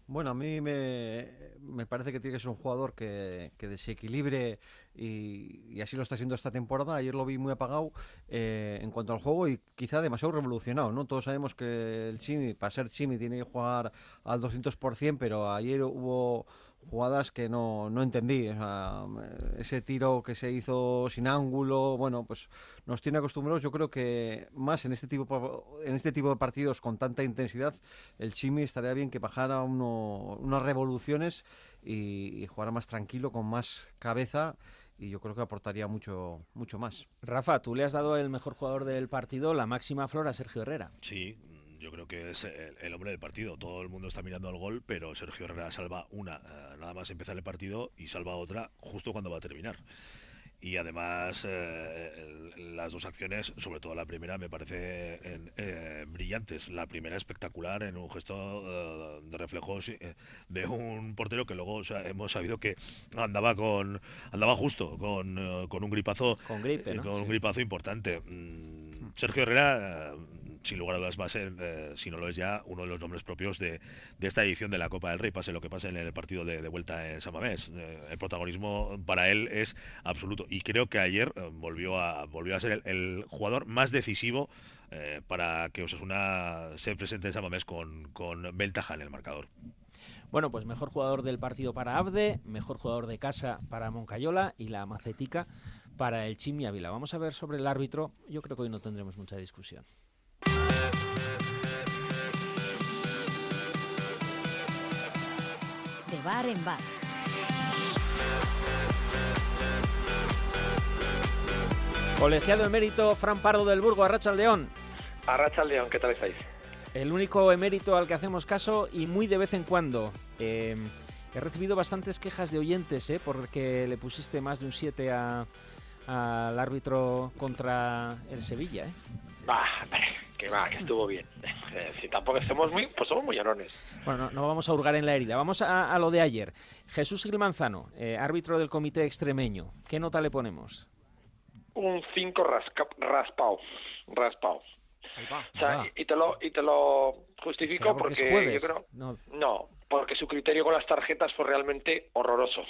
Bueno, a mí me, me, parece que tiene que ser un jugador que, desequilibre y, y, así lo está haciendo esta temporada. Ayer lo vi muy apagado eh, en cuanto al juego y quizá demasiado revolucionado. ¿no? Todos sabemos que el Chimi, para ser Chimi, tiene que jugar al 200%, pero ayer hubo jugadas que no, no entendí. O sea, ese tiro que se hizo sin ángulo, bueno, pues nos tiene acostumbrados. Yo creo que más en este tipo, en este tipo de partidos con tanta intensidad, el Chimi estaría bien que bajara uno, unas revoluciones y, y jugara más tranquilo, con más cabeza y yo creo que aportaría mucho mucho más. Rafa, tú le has dado el mejor jugador del partido, la máxima flor a Sergio Herrera. Sí, yo creo que es el, el, hombre del partido. Todo el mundo está mirando al gol, pero Sergio Herrera salva una eh, nada más empezar el partido y salva otra justo cuando va a terminar. Y además eh, las dos acciones, sobre todo la primera, me parece eh, brillantes. La primera espectacular en un gesto de reflejos de un portero que luego o sea, hemos sabido que andaba con andaba justo con, con un gripazo con gripe, ¿no? con sí. un gripazo importante. Mm, Sergio Herrera sin lugar a dudas va a ser, eh, si no lo es ya, uno de los nombres propios de, esta edición de la Copa del Rey, pase lo que pase en el partido de, vuelta en San Mamés. Eh, el protagonismo para él es absoluto. Y creo que ayer eh, volvió, a, volvió a ser el, jugador más decisivo para que Osasuna se presente en San Mamés con, con ventaja en el marcador. Bueno, pues mejor jugador del partido para Abde, mejor jugador de casa para Moncayola y la macetica para el Chimi Ávila. Vamos a ver sobre el árbitro. Yo creo que hoy no tendremos mucha discusión. Bar en bar. Colegiado emérito Fran Pardo del Burgo, Arracha León. Arracha León, ¿qué tal estáis? El único emérito al que hacemos caso y muy de vez en cuando. Eh, he recibido bastantes quejas de oyentes, ¿eh? Porque le pusiste más de un 7 al árbitro contra el Sevilla, ¿eh? Bah, que va, que estuvo bien. Eh, si tampoco somos muy, pues somos muy llorones. Bueno, no, no, vamos a hurgar en la herida. Vamos a, a lo de ayer. Jesús Gil Manzano, eh, árbitro del comité extremeño. ¿Qué nota le ponemos? Un 5 raspado, raspado. O sea, y, y, te lo, y te lo justifico porque, porque yo creo... No. no. Porque su criterio con las tarjetas fue realmente horroroso.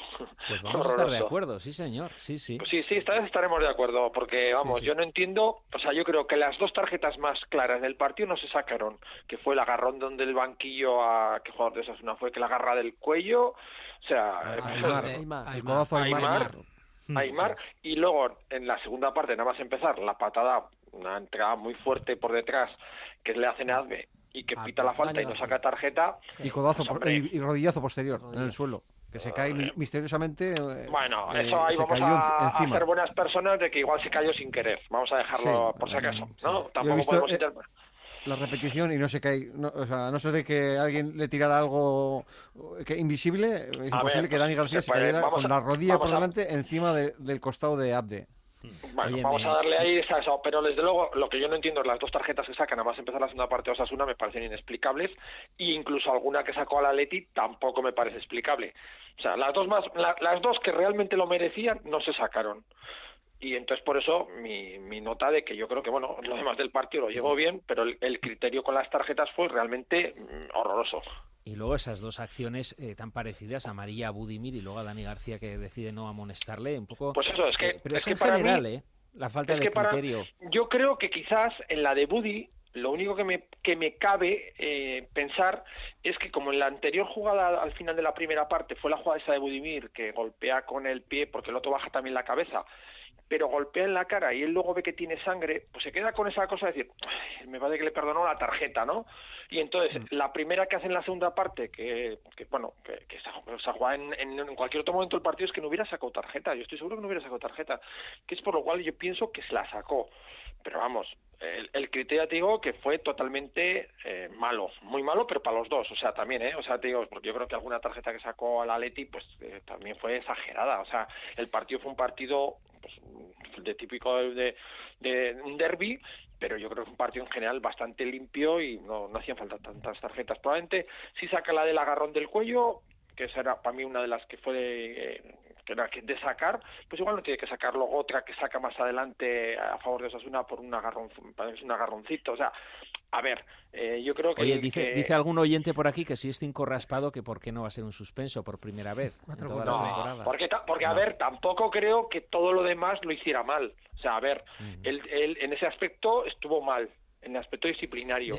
Pues vamos horroroso. a estar de acuerdo, sí señor, sí, sí. Pues sí, sí, esta vez estaremos de acuerdo, porque vamos, sí, sí. yo no entiendo, o sea, yo creo que las dos tarjetas más claras del partido no se sacaron, que fue el agarrón donde el banquillo a, ¿qué jugador de esas una fue? Que la agarra del cuello, o sea... Aymar, Aymar, Aymar, Aymar, Aymar, y luego en la segunda parte, nada más empezar, la patada una entrada muy fuerte por detrás que le hacen a Adme y que pita la falta y no saca tarjeta. Y codazo pues, y, y, rodillazo posterior en el suelo. Que se cae uh, misteriosamente. Eh, bueno, eso ahí vamos a, a, ser buenas personas de que igual se cayó sin querer. Vamos a dejarlo sí, por si acaso. ¿no? Tampoco visto, podemos eh, la repetición y no se cae, no, o sea, no sé de que alguien le tirara algo que invisible, es imposible que Dani García se, cayera con la rodilla por delante encima del costado de Abde. Bueno, vamos a darle ahí esa, eso, pero desde luego lo que yo no entiendo es las dos tarjetas que sacan, además empezar la segunda parte de Osasuna me parecen inexplicables e incluso alguna que sacó a la Leti tampoco me parece explicable. O sea, las dos más, las dos que realmente lo merecían no se sacaron y entonces por eso mi, mi nota de que yo creo que bueno lo demás del partido lo llevó bien pero el, criterio con las tarjetas fue realmente mm, horroroso. Y luego esas dos acciones eh, tan parecidas a María Budimir y luego a Dani García que decide no amonestarle un poco pues eso es que eh, pero es, en general eh la falta de criterio. yo creo que quizás en la de Budi lo único que me, que me cabe eh, pensar es que como en la anterior jugada al final de la primera parte fue la jugada esa de Budimir que golpea con el pie porque el otro baja también la cabeza pero golpea en la cara y él luego ve que tiene sangre, pues se queda con esa cosa de decir, me parece que le perdonó la tarjeta, ¿no? Y entonces, mm. la primera que hace en la segunda parte, que, que bueno, que, que se, juega en, en, cualquier otro momento del partido, es que no hubiera sacado tarjeta. Yo estoy seguro que no hubiera sacado tarjeta, que es por lo cual yo pienso que se la sacó. Pero vamos, el, el criterio te digo que fue totalmente eh, malo, muy malo, pero para los dos, o sea, también, ¿eh? O sea, te digo, porque yo creo que alguna tarjeta que sacó al Atleti, pues eh, también fue exagerada, o sea, el partido fue un partido pues, de típico de, de un derby, pero yo creo que es un partido en general bastante limpio y no, no hacían falta tantas tarjetas. Probablemente si saca la del agarrón del cuello, que esa era para mí una de las que fue de, eh, que era de sacar, pues igual no tiene que sacar luego otra que saca más adelante a favor de Osasuna por un agarrón, un agarroncito. O sea, a ver, eh, yo creo que... Oye, dice, dice algún oyente por aquí que si es cinco raspado, que por qué no va a ser un suspenso por primera vez en toda la temporada. Porque, porque a ver, tampoco creo que todo lo demás lo hiciera mal. O sea, a ver, él, él en ese aspecto estuvo mal en el aspecto disciplinario.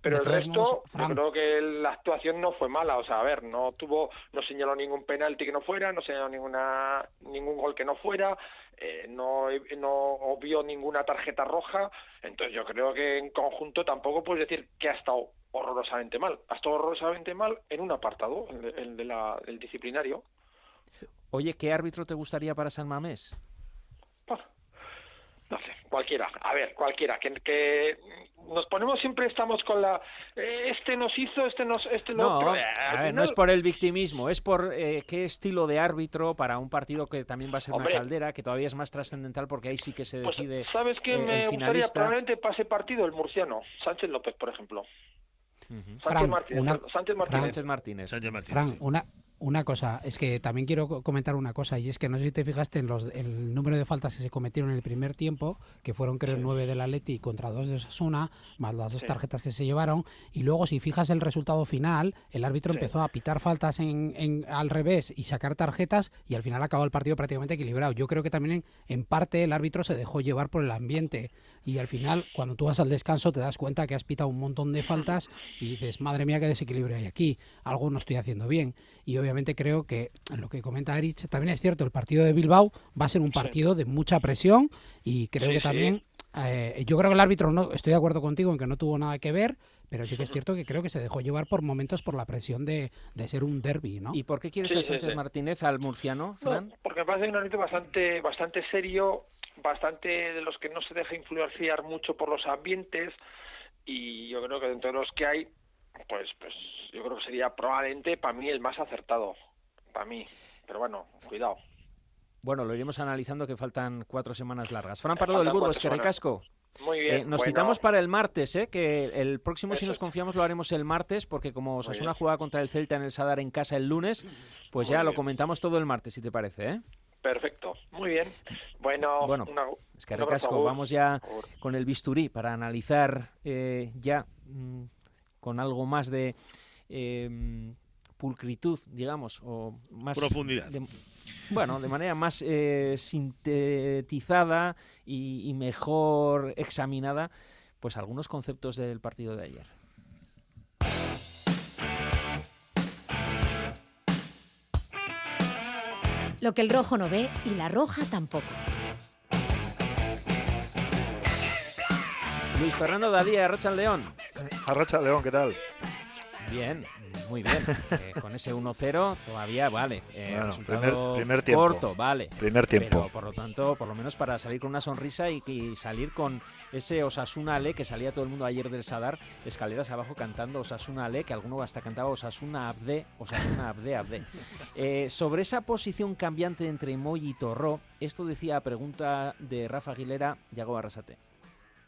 Pero el resto, yo creo que la actuación no fue mala. O sea, a ver, no tuvo, no señaló ningún penalti que no fuera, no señaló ninguna, ningún gol que no fuera, eh, no, no vio ninguna tarjeta roja. Entonces yo creo que en conjunto tampoco puedes decir que ha estado horrorosamente mal. Ha estado horrorosamente mal en un apartado, el, de la, el disciplinario. Oye, ¿qué árbitro te gustaría para San Mamés? No sé, cualquiera, a ver, cualquiera, que, que nos ponemos siempre estamos con la eh, este nos hizo, este nos este no, otro. no es por el victimismo, es por eh, qué estilo de árbitro para un partido que también va a ser una caldera, que todavía es más trascendental porque ahí sí que se pues, decide. ¿Sabes qué eh, me gustaría probablemente pase partido el murciano, Sánchez López, por ejemplo. Sánchez, Martínez, Sánchez Martínez. Sánchez Martínez. una, una cosa, es que también quiero comentar una cosa, y es que no sé si te fijaste en los, el número de faltas que se cometieron en el primer tiempo, que fueron creo nueve del Atleti contra dos de Osasuna, más las dos tarjetas que se llevaron, y luego si fijas el resultado final, el árbitro empezó a pitar faltas en, en, al revés y sacar tarjetas, y al final acabó el partido prácticamente equilibrado. Yo creo que también en, parte el árbitro se dejó llevar por el ambiente, y al final cuando tú vas al descanso te das cuenta que has pitado un montón de faltas y dices, madre mía, qué desequilibrio hay aquí, algo no estoy haciendo bien. Y obviamente creo que lo que comenta Erich también es cierto, el partido de Bilbao va a ser un partido de mucha presión y creo que también, eh, yo creo que el árbitro, no estoy de acuerdo contigo en que no tuvo nada que ver, pero sí que es cierto que creo que se dejó llevar por momentos por la presión de, ser un derby, ¿no? ¿Y por qué quieres a Sánchez Martínez al murciano, Fran? porque me parece un árbitro bastante, bastante serio, bastante de los que no se deja influenciar mucho por los ambientes y yo creo que dentro de los que hay pues, pues yo creo que sería probablemente para mí el más acertado, para mí. Pero bueno, cuidado. Bueno, lo iremos analizando que faltan cuatro semanas largas. Fran Pardo del Burgo, es que recasco. Muy bien. Eh, nos citamos para el martes, ¿eh? que el próximo, si nos confiamos, lo haremos el martes, porque como una jugada contra el Celta en el Sadar en casa el lunes, pues ya lo comentamos todo el martes, si te parece. ¿eh? Perfecto, muy bien. Bueno, bueno es que recasco, vamos ya con el bisturí para analizar eh, ya mm, con algo más de em, pulcritud, digamos, o más... Profundidad. bueno, de manera más eh, sintetizada y, mejor examinada, pues algunos conceptos del partido de ayer. Lo que el rojo no ve y la roja tampoco. Luis Fernando Dadía, Arracha León. Arracha León, ¿qué tal? Bien, muy bien. Eh, con ese 1-0 todavía vale. Eh, Bueno, resultado primer- primer tiempo. corto, vale. Primer tiempo. Pero por lo tanto, por lo menos para salir con una sonrisa y, y salir con ese Osasuna Ale que salía todo el mundo ayer del Sadar, escaleras abajo cantando Osasuna Ale, que alguno hasta cantaba Osasuna Abde, Osasuna Abde, Abde. Eh, sobre esa posición cambiante entre Moy y Torró, esto decía a pregunta de Rafa Aguilera, Yago Arrasate.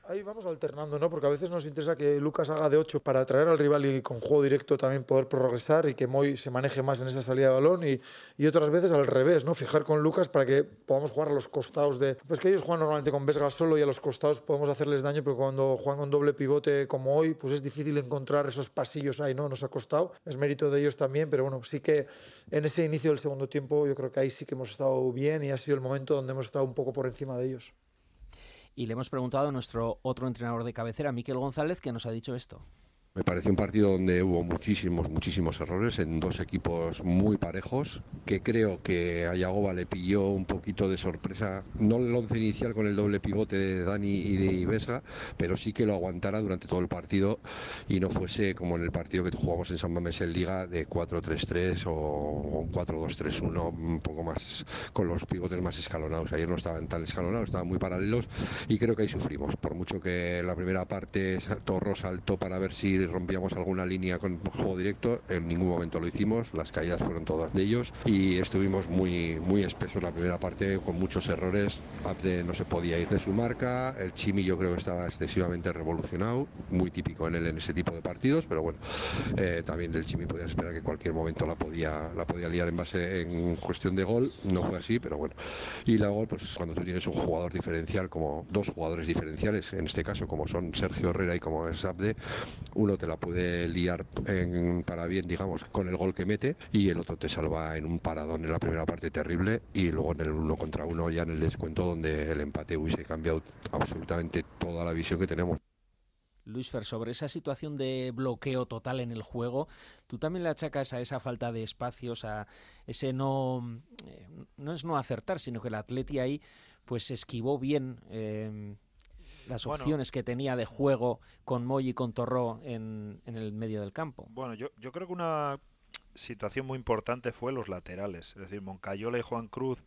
Ahí vamos alternando, ¿no? Porque a veces nos interesa que Lucas haga de 8 para atraer al rival y con juego directo también poder progresar y que Moy se maneje más en esa salida de balón y, otras veces al revés, ¿no? Fijar con Lucas para que podamos jugar a los costados de... Pues que ellos juegan normalmente con Vesga solo y a los costados podemos hacerles daño, pero cuando juegan con doble pivote como hoy, pues es difícil encontrar esos pasillos ahí, ¿no? Nos ha costado, es mérito de ellos también, pero bueno, sí que en ese inicio del segundo tiempo yo creo que ahí sí que hemos estado bien y ha sido el momento donde hemos estado un poco por encima de ellos. Y le hemos preguntado a nuestro otro entrenador de cabecera, Miquel González, que nos ha dicho esto. Me pareció un partido donde hubo muchísimos, muchísimos errores en dos equipos muy parejos, que creo que a Yagoba le pilló un poquito de sorpresa, no el once inicial con el doble pivote de Dani y de Ibesa, pero sí que lo aguantara durante todo el partido y no fuese como en el partido que jugamos en San Mamés en Liga de 4-3-3 o 4-2-3-1, un poco más con los pivotes más escalonados. Ayer no estaban tan escalonados, estaban muy paralelos y creo que ahí sufrimos. Por mucho que la primera parte Torro saltó para ver si rompíamos alguna línea con juego directo, en ningún momento lo hicimos, las caídas fueron todas de ellos y estuvimos muy, muy espesos la primera parte con muchos errores. Abde no se podía ir de su marca, el Chimi yo creo que estaba excesivamente revolucionado, muy típico en él en ese tipo de partidos, pero bueno, eh, también del Chimi podía esperar que cualquier momento la podía, la podía liar en base en cuestión de gol, no fue así, pero bueno. Y luego, pues cuando tú tienes un jugador diferencial, como dos jugadores diferenciales, en este caso como son Sergio Herrera y como es Abde, te la puede liar para bien, digamos, con el gol que mete y el otro te salva en un paradón en la primera parte terrible y luego en el uno contra uno ya en el descuento donde el empate hubiese cambiado absolutamente toda la visión que tenemos. Luis Fer, sobre esa situación de bloqueo total en el juego, tú también le achacas a esa falta de espacios, a ese no, eh, no es no acertar, sino que el Atleti ahí pues esquivó bien eh, las Bueno. opciones que tenía de juego con Moy y con Torró en, en el medio del campo. Bueno, yo, yo creo que una situación muy importante fue los laterales. Es decir, Moncayola y Juan Cruz,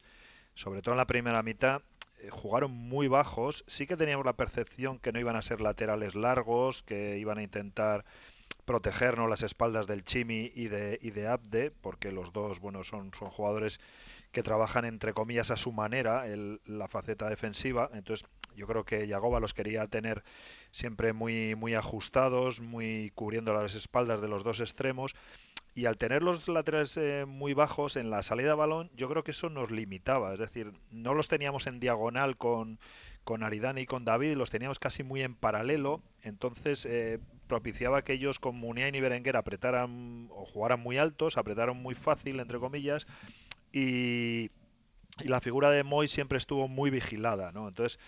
sobre todo en la primera mitad, eh, jugaron muy bajos. Sí que teníamos la percepción que no iban a ser laterales largos, que iban a intentar protegernos las espaldas del Chimi y de, y de Abde, porque los dos, bueno, son, son jugadores que trabajan entre comillas a su manera la faceta defensiva. Entonces, yo creo que Yagoba los quería tener siempre muy, muy ajustados, muy cubriendo las espaldas de los dos extremos. Y al tener los laterales eh, muy bajos en la salida de balón, yo creo que eso nos limitaba. Es decir, no los teníamos en diagonal con, con Aridane y con David, los teníamos casi muy en paralelo. Entonces eh, propiciaba que ellos con Muniain y Berenguer apretaran o jugaran muy altos, apretaron muy fácil, entre comillas. Y, y la figura de Moy siempre estuvo muy vigilada, ¿no? Entonces,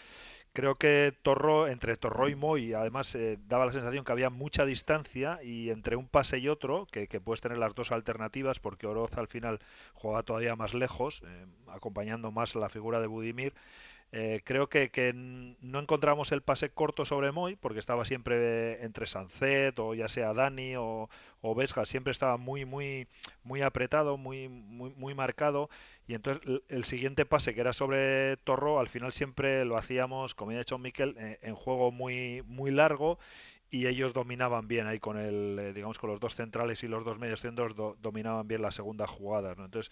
creo que Torro, entre Torro y Moy, además eh, daba la sensación que había mucha distancia y entre un pase y otro, que, que puedes tener las dos alternativas, porque Oroz al final jugaba todavía más lejos, eh, acompañando más la figura de Budimir. Eh, creo que, que no encontramos el pase corto sobre Moy, porque estaba siempre entre Sancet o ya sea Dani o, o siempre estaba muy, muy, muy apretado, muy, muy, muy marcado. Y entonces el, siguiente pase, que era sobre Torro, al final siempre lo hacíamos, como ya ha dicho Miquel, eh, en juego muy, muy largo y ellos dominaban bien ahí con el, eh, digamos, con los dos centrales y los dos medios centros do- dominaban bien la segunda jugada, ¿no? Entonces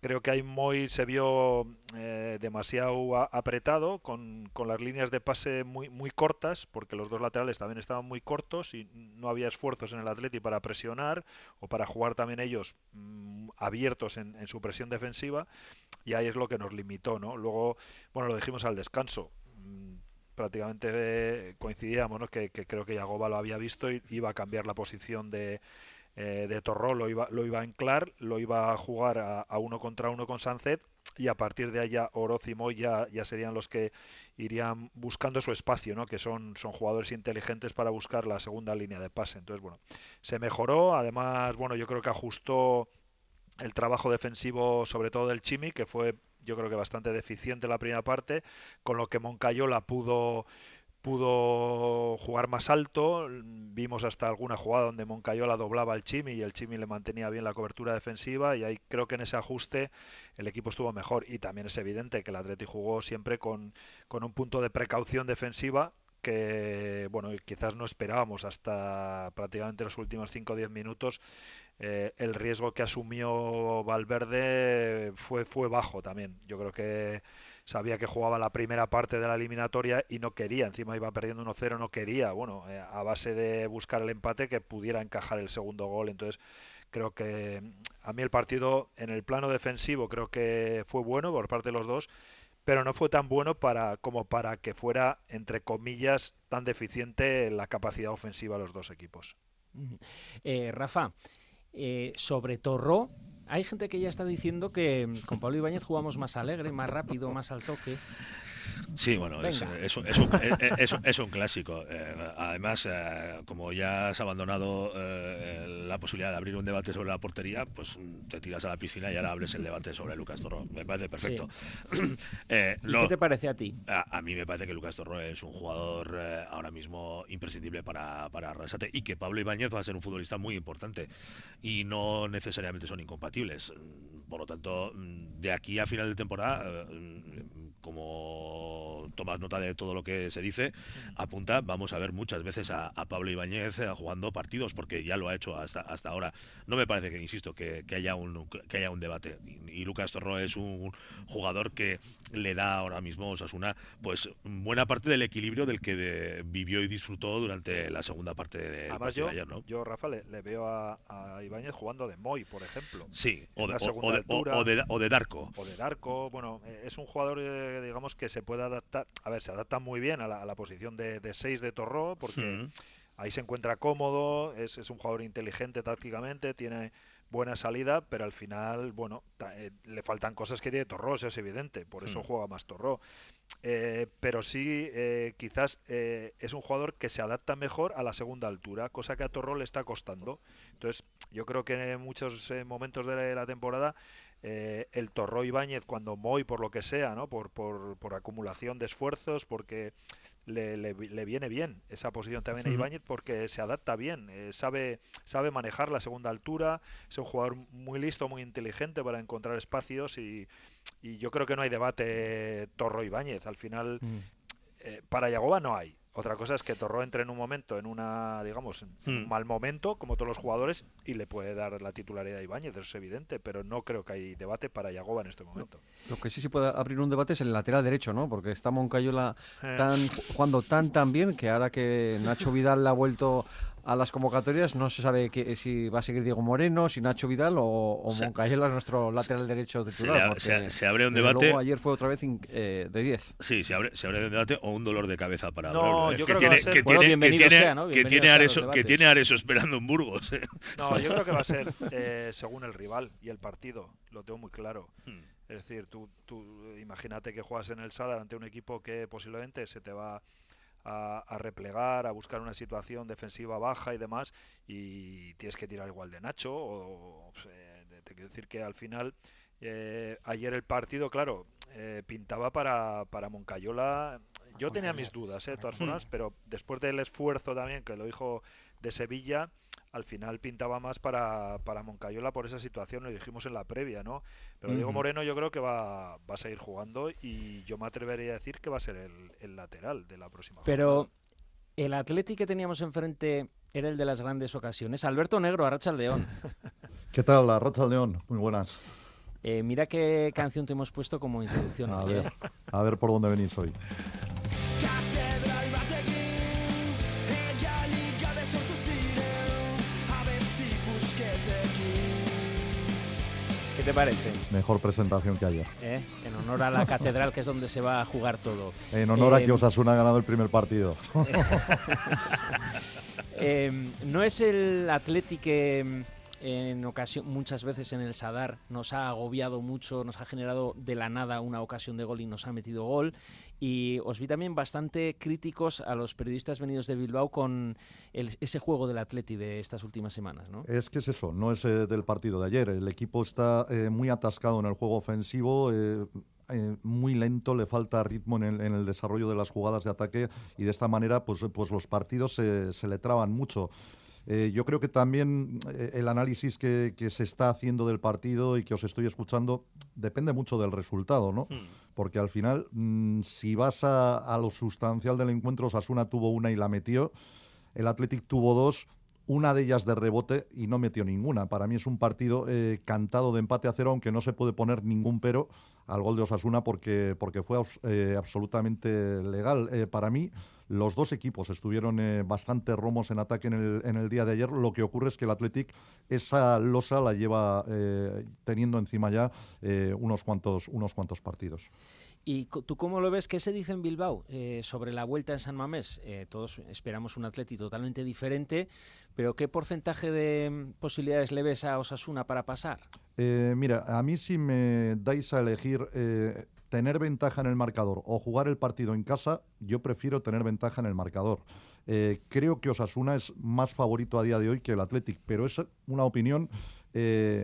creo que ahí Moy se vio eh, demasiado apretado con, con las líneas de pase muy, muy cortas, porque los dos laterales también estaban muy cortos y no había esfuerzos en el Atleti para presionar o para jugar también ellos mm, abiertos en, en su presión defensiva y ahí es lo que nos limitó, ¿no? Luego, bueno, lo dijimos al descanso. Prácticamente eh, coincidíamos, ¿no? Que, creo que Yagoba lo había visto y iba a cambiar la posición de, eh, de Torró, lo iba, lo iba a enclar, lo iba a jugar a, a uno contra uno con Sancet y a partir de allá Oroz y Moy ya, ya serían los que irían buscando su espacio, ¿no? que son, son jugadores inteligentes para buscar la segunda línea de pase. Entonces, bueno, se mejoró, además, bueno, yo creo que ajustó el trabajo defensivo, sobre todo del Chimi, que fue yo creo que bastante deficiente la primera parte, con lo que Moncayola pudo pudo jugar más alto. Vimos hasta alguna jugada donde Moncayola doblaba al Chimi y el Chimi le mantenía bien la cobertura defensiva y ahí creo que en ese ajuste el equipo estuvo mejor. Y también es evidente que el Atleti jugó siempre con, con un punto de precaución defensiva que bueno quizás no esperábamos hasta prácticamente los últimos 5 o 10 minutos eh, el riesgo que asumió Valverde fue fue bajo también yo creo que sabía que jugaba la primera parte de la eliminatoria y no quería, encima iba perdiendo 1-0, no quería, bueno, eh, a base de buscar el empate que pudiera encajar el segundo gol. Entonces, creo que a mí el partido en el plano defensivo creo que fue bueno por parte de los dos, pero no fue tan bueno para como para que fuera entre comillas tan deficiente la capacidad ofensiva de los dos equipos. Eh, Rafa, eh, sobre Torró, hay gente que ya está diciendo que con Pablo Ibáñez jugamos más alegre, más rápido, más al toque. Sí, bueno, es, un, clásico. Eh, además, eh, como ya has abandonado eh, la posibilidad de abrir un debate sobre la portería, pues te tiras a la piscina y ahora hables el debate sobre Lucas Torro. Me parece perfecto. ¿Y qué te parece a ti? A, mí me parece que Lucas Torro es un jugador ahora mismo imprescindible para, para y que Pablo Ibáñez va a ser un futbolista muy importante y no necesariamente son incompatibles. Por lo tanto, de aquí a final de temporada, como tomas nota de todo lo que se dice, apunta, vamos a ver muchas veces a, Pablo Ibáñez eh, jugando partidos, porque ya lo ha hecho hasta, hasta ahora. No me parece que, insisto, que, haya, un, que haya un debate. Y, Lucas Torro es un, jugador que le da ahora mismo Osasuna pues buena parte del equilibrio del que vivió y disfrutó durante la segunda parte de, yo, ayer. ¿no? Yo, Rafa, le, veo a, Ibáñez jugando de Moy, por ejemplo. Sí, o de, o, de, o, de, Darko. O de Darko, bueno, es un jugador... Eh, digamos que se puede adaptar, a ver, se adapta muy bien a la, posición de 6 de, Torró, porque ahí se encuentra cómodo, es, es un jugador inteligente tácticamente, tiene buena salida, pero al final, bueno, eh, le faltan cosas que tiene Torró, eso es evidente, por eso juega más Torró. Eh, pero sí, eh, quizás es un jugador que se adapta mejor a la segunda altura, cosa que a Torró le está costando. Entonces, yo creo que en muchos momentos de la temporada eh, el Torro Ibáñez cuando Moy por lo que sea, ¿no? Por, por, por acumulación de esfuerzos, porque le, le, viene bien esa posición también a Ibáñez porque se adapta bien, eh, sabe, sabe manejar la segunda altura, es un jugador muy listo, muy inteligente para encontrar espacios y, y yo creo que no hay debate Torro Ibáñez. Al final, mm. eh, para Yagoba no hay. Otra cosa es que Torro entre en un momento, en una, digamos, en un hmm. mal momento, como todos los jugadores, y le puede dar la titularidad a Ibáñez, eso es evidente, pero no creo que hay debate para Yagoba en este momento. Lo que sí se puede abrir un debate es el lateral derecho, ¿no? Porque está Moncayola eh. tan, jugando tan tan bien que ahora que Nacho Vidal le ha vuelto a las convocatorias no se sabe que, si va a seguir Diego Moreno, si Nacho Vidal o, o es nuestro lateral derecho titular. Se, abre un debate. ayer fue otra vez eh, de 10. Sí, se abre, se abre un debate o un dolor de cabeza para no, yo que, tiene, que, tiene, que tiene Areso, que tiene Areso esperando en Burgos. ¿eh? No, yo creo que va a ser eh, según el rival y el partido. Lo tengo muy claro. Hmm. Es decir, tú, tú imagínate que juegas en el Sadar ante un equipo que posiblemente se te va a, replegar, a buscar una situación defensiva baja y demás, y tienes que tirar igual de Nacho. O, te quiero decir que al final, eh, ayer el partido, claro, eh, pintaba para, para Moncayola. Yo tenía mis dudas, eh, de todas formas, pero después del esfuerzo también que lo dijo de Sevilla, al final pintaba más para, para Moncayola por esa situación, lo dijimos en la previa, ¿no? Pero Diego Moreno yo creo que va, va a seguir jugando y yo me atrevería a decir que va a ser el, lateral de la próxima. Pero el Atlético que teníamos enfrente era el de las grandes ocasiones. Alberto Negro, Arracha León. ¿Qué tal, Arracha León? Muy buenas. Eh, mira qué canción te hemos puesto como introducción. A, ver, a ver por dónde venís hoy. ¿Qué te parece? Mejor presentación que ayer. ¿Eh? En honor a la catedral, que es donde se va a jugar todo. En honor a que eh, Osasuna ha ganado el primer partido. Em, no es el Atlético que en ocasión, muchas veces en el Sadar nos ha agobiado mucho, nos ha generado de la nada una ocasión de gol y nos ha metido gol. Y os vi también bastante críticos a los periodistas venidos de Bilbao con ese juego del Atleti de estas últimas semanas, ¿no? Es que es eso, no es eh, del partido de ayer. El equipo está eh, muy atascado en el juego ofensivo. Eh, eh, muy lento, le falta ritmo en el, desarrollo de las jugadas de ataque y de esta manera pues, pues los partidos se, le traban mucho. Eh, yo creo que también eh, el análisis que, se está haciendo del partido y que os estoy escuchando depende mucho del resultado, ¿no? Hmm. Porque al final, mm, si vas a, a, lo sustancial del encuentro, Osasuna tuvo una y la metió, el Athletic tuvo dos, una de ellas de rebote y no metió ninguna. Para mí es un partido eh, cantado de empate a cero, aunque no se puede poner ningún pero al gol de Osasuna porque, porque fue eh, absolutamente legal. Eh, para mí, los dos equipos estuvieron bastante romos en ataque en el, día de ayer. Lo que ocurre es que el Athletic esa losa la lleva teniendo encima ya unos, cuantos, unos cuantos partidos. ¿Y tú cómo lo ves? ¿Qué se dice en Bilbao eh, sobre la vuelta en San Mamés? Eh, todos esperamos un Atleti totalmente diferente, pero ¿qué porcentaje de mm, posibilidades le ves a Osasuna para pasar? Eh, mira, a mí si me dais a elegir tener ventaja en el marcador o jugar el partido en casa, yo prefiero tener ventaja en el marcador. creo que Osasuna es más favorito a día de hoy que el Athletic, pero es una opinión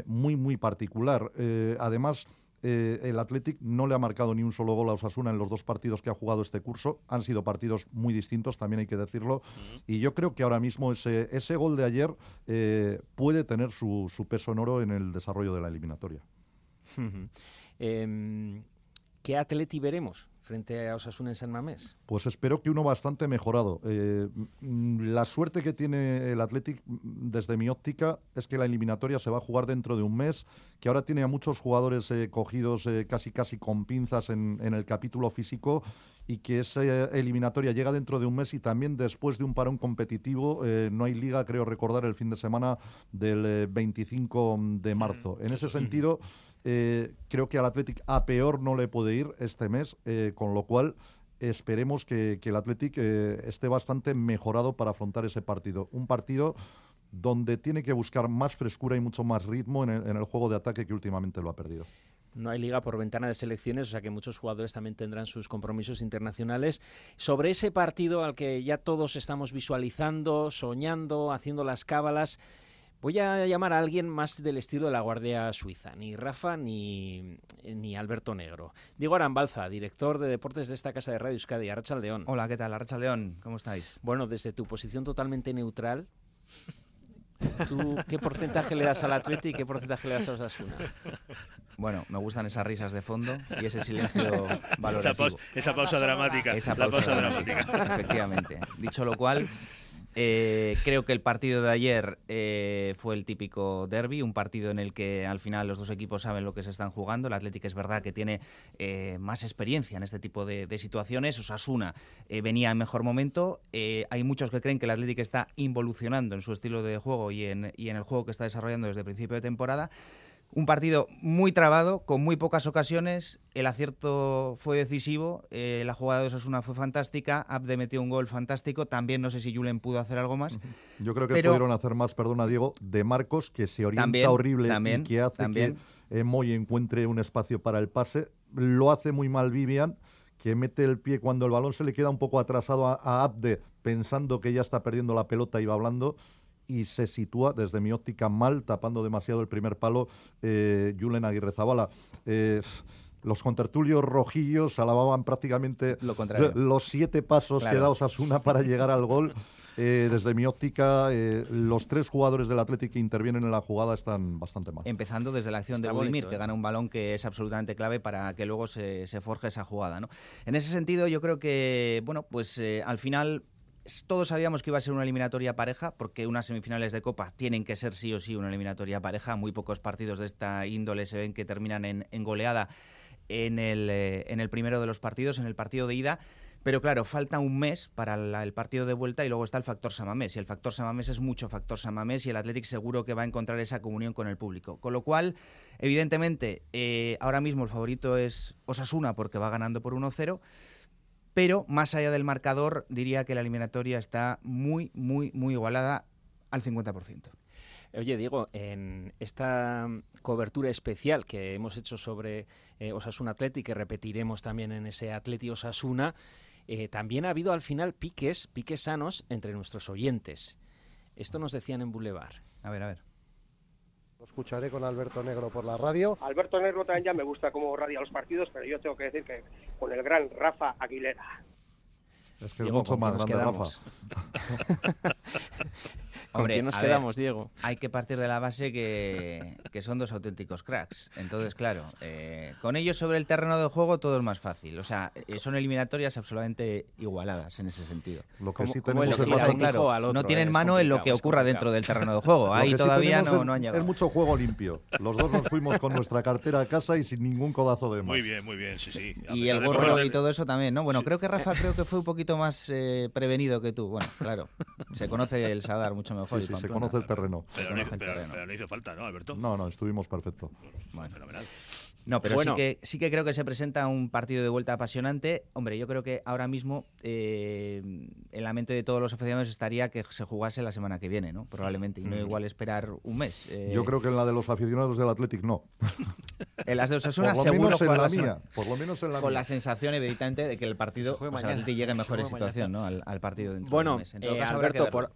muy, muy particular. además, eh, el Athletic no le ha marcado ni un solo gol a Osasuna en los dos partidos que ha jugado este curso. Han sido partidos muy distintos, también hay que decirlo. Y yo creo que ahora mismo ese, ese gol de ayer eh, puede tener su, su, peso en oro en el desarrollo de la eliminatoria. Em, ¿Qué Atleti veremos? Frente a Osasuna en San Mamés? Pues espero que uno bastante mejorado. Eh, mm, la suerte que tiene el Athletic, mm, desde mi óptica, es que la eliminatoria se va a jugar dentro de un mes, que ahora tiene a muchos jugadores eh, cogidos eh, casi casi con pinzas en, el capítulo físico y que esa eliminatoria llega dentro de un mes y también después de un parón competitivo. no hay liga, creo recordar, el fin de semana del 25 de marzo. En ese sentido... Eh, creo que al Athletic a peor no le puede ir este mes, eh, con lo cual esperemos que, el Athletic eh, esté bastante mejorado para afrontar ese partido. Un partido donde tiene que buscar más frescura y mucho más ritmo en el, juego de ataque que últimamente lo ha perdido. No hay liga por ventana de selecciones, o sea que muchos jugadores también tendrán sus compromisos internacionales. Sobre ese partido al que ya todos estamos visualizando, soñando, haciendo las cábalas, Voy a llamar a alguien más del estilo de la Guardia Suiza, ni Rafa ni, ni Alberto Negro. Diego Arambalza, director de deportes de esta casa de Radio Euskadi, León. Hola, ¿qué tal? León, ¿cómo estáis? Bueno, desde tu posición totalmente neutral, ¿tú qué porcentaje le das al Atleti y qué porcentaje le das a Osasuna? Bueno, me gustan esas risas de fondo y ese silencio valorativo. Esa, pausa dramática. Esa pausa dramática. Efectivamente. Dicho lo cual, eh, creo que el partido de ayer eh, fue el típico derby, un partido en el que al final los dos equipos saben lo que se están jugando. El Atlético es verdad que tiene eh, más experiencia en este tipo de, situaciones. Osasuna venía en mejor momento. hay muchos que creen que el Atlético está involucionando en su estilo de juego y en, y en el juego que está desarrollando desde el principio de temporada. Un partido muy trabado, con muy pocas ocasiones. El acierto fue decisivo. Eh, la jugada de Osasuna fue fantástica. Abde metió un gol fantástico. También no sé si Julen pudo hacer algo más. Yo creo que pudieron hacer más, perdona Diego, de Marcos, que se orienta horrible y que hace que eh, Moy encuentre un espacio para el pase. Lo hace muy mal Vivian, que mete el pie cuando el balón se le queda un poco atrasado a, a Abde, pensando que ya está perdiendo la pelota y va hablando y se sitúa desde mi óptica mal, tapando demasiado el primer palo eh, Julen Aguirre Zabala. Eh, los contertulios rojillos alababan prácticamente los siete pasos que da Osasuna para llegar al gol. Eh, desde mi óptica, eh, los tres jugadores del Atlético que intervienen en la jugada están bastante mal. Empezando desde la acción de Budimir, que gana un balón que es absolutamente clave para que luego se, se forje esa jugada. ¿no? En ese sentido, yo creo que, bueno, pues al final todos sabíamos que iba a ser una eliminatoria pareja, porque unas semifinales de Copa tienen que ser sí o sí una eliminatoria pareja. Muy pocos partidos de esta índole se ven que terminan en, goleada en el, eh, en el primero de los partidos, en el partido de ida. Pero claro, falta un mes para el partido de vuelta y luego está el factor Samamés. Y el factor Samamés es mucho factor Samamés y el Athletic seguro que va a encontrar esa comunión con el público. Con lo cual, evidentemente, eh, ahora mismo el favorito es Osasuna porque va ganando por 1-0 pero más allá del marcador diría que la eliminatoria está muy, muy, muy igualada al 50%. Oye, Diego, en esta cobertura especial que hemos hecho sobre eh, Osasuna Atleti, que repetiremos también en ese Atleti Osasuna, eh, también ha habido al final piques, piques sanos entre nuestros oyentes. Esto nos decían en Boulevard. A ver, a ver. Lo escucharé con Alberto Negro por la radio. Alberto Negro también ya me gusta cómo radia los partidos, pero yo tengo que decir que con el gran Rafa Aguilera. Es que es mucho más grande, Rafa. ¿Con quién nos quedamos, Diego? Hay que partir de la base que, que son dos auténticos cracks. Entonces, claro, eh, con ellos sobre el terreno de juego todo es más fácil. O sea, eh, son eliminatorias absolutamente igualadas en ese sentido. Lo que sí ¿Cómo tenemos es bastante- claro, al otro, no tienen mano en lo que ocurra dentro del terreno de juego. Ahí sí todavía no, es, no han llegado. es mucho juego limpio. Los dos nos fuimos con nuestra cartera a casa y sin ningún codazo de más. Muy bien, muy bien, sí, sí. A Y el gorro y todo eso también, ¿no? Bueno, creo que Rafa creo que fue un poquito más eh, prevenido que tú. Bueno, claro, se conoce el Sadar mucho mejor. Sí, se conoce el terreno. Pero no, hizo, el pero- terreno. pero no hizo falta, ¿no, Alberto? No, no, estuvimos perfecto. Fenomenal. No, pero Bueno. sí, que, sí que creo que se presenta un partido de vuelta apasionante. Hombre, yo creo que ahora mismo eh, en la mente de todos los aficionados estaría que se jugase la semana que viene, ¿no? Probablemente, y no Mm. igual esperar un mes. Eh, Yo creo que en la de los aficionados del Athletic no. En las de Osasuna Por lo seguro menos en la mía, por lo menos en la Con mía. la sensación, evidentemente, de que el partido juega pues, llegue en mejor situación ¿no? al, al partido dentro de Bueno, un mes. En todo eh, caso, habrá que Alberto, por,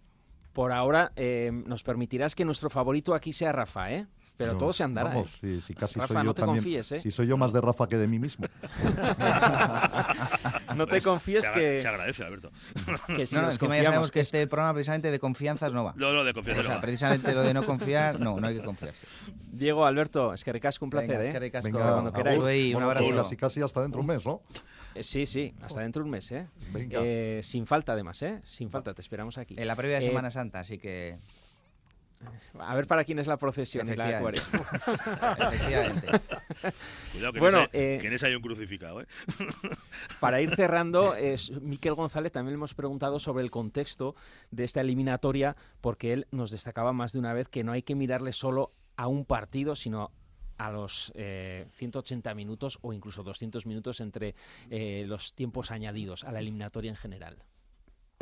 por ahora eh, nos permitirás que nuestro favorito aquí sea Rafa, ¿eh? Pero No, todo se andará. Vamos, ¿eh? sí, sí, casi Rafa, soy yo no te también. confíes, ¿eh? Si soy yo más de Rafa que de mí mismo. no te confíes Se agra- que... Se agradece, Alberto. que si no, no, encima ya sabemos que es- este programa precisamente de confianzas no va. No, no, de confianza O no sea, va. precisamente lo de no confiar, no, no hay que confiarse. Diego, Alberto, es que recasco un placer, Venga, ¿eh? es que ricasco. Venga, cuando queráis. Un Bueno, abrazo. pues Casi, casi hasta dentro de un mes, ¿no? Eh, sí, sí, hasta dentro de un mes, ¿eh? Venga. Eh, sin falta, además, ¿eh? Sin falta, te esperamos aquí. En la previa de Eh, Semana Santa, así que A ver para quién es la procesión y la cuaresma. efectivamente. Cuidado que, Bueno, en, ese, eh, que en ese hay un crucificado, ¿eh? Para ir cerrando, es, Miquel González también le hemos preguntado sobre el contexto de esta eliminatoria, porque él nos destacaba más de una vez que no hay que mirarle solo a un partido, sino a los eh, 180 minutos o incluso 200 minutos entre eh, los tiempos añadidos a la eliminatoria en general.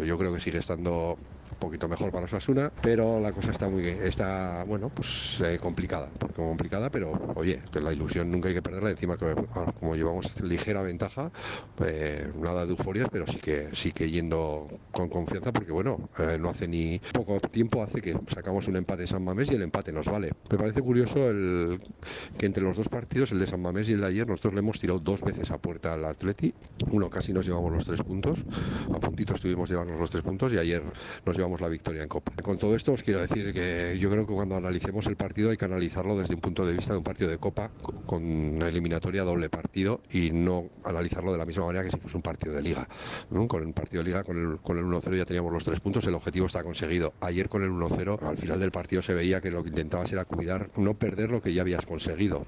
Yo creo que sigue estando un poquito mejor para Osasuna, pero la cosa está muy, está, bueno, pues eh, complicada, complicada, pero oye, que la ilusión nunca hay que perderla. Encima como llevamos ligera ventaja, eh, nada de euforias, pero sí que sí que yendo con confianza, porque bueno, eh, no hace ni poco tiempo hace que sacamos un empate en San Mamés y el empate nos vale. Me parece curioso el que entre los dos partidos, el de San Mamés y el de ayer, nosotros le hemos tirado dos veces a puerta al Atleti. Uno casi nos llevamos los tres puntos, a puntito estuvimos llevarnos los tres puntos y ayer nos llevamos la victoria en Copa. Con todo esto os quiero decir que yo creo que cuando analicemos el partido hay que analizarlo desde un punto de vista de un partido de Copa co- con una eliminatoria doble partido y no analizarlo de la misma manera que si fuese un partido de Liga. Con el partido de Liga, con el, con el 1-0 ya teníamos los tres puntos, el objetivo está conseguido. Ayer con el 1-0, al final del partido se veía que lo que intentabas era cuidar, no perder lo que ya habías conseguido.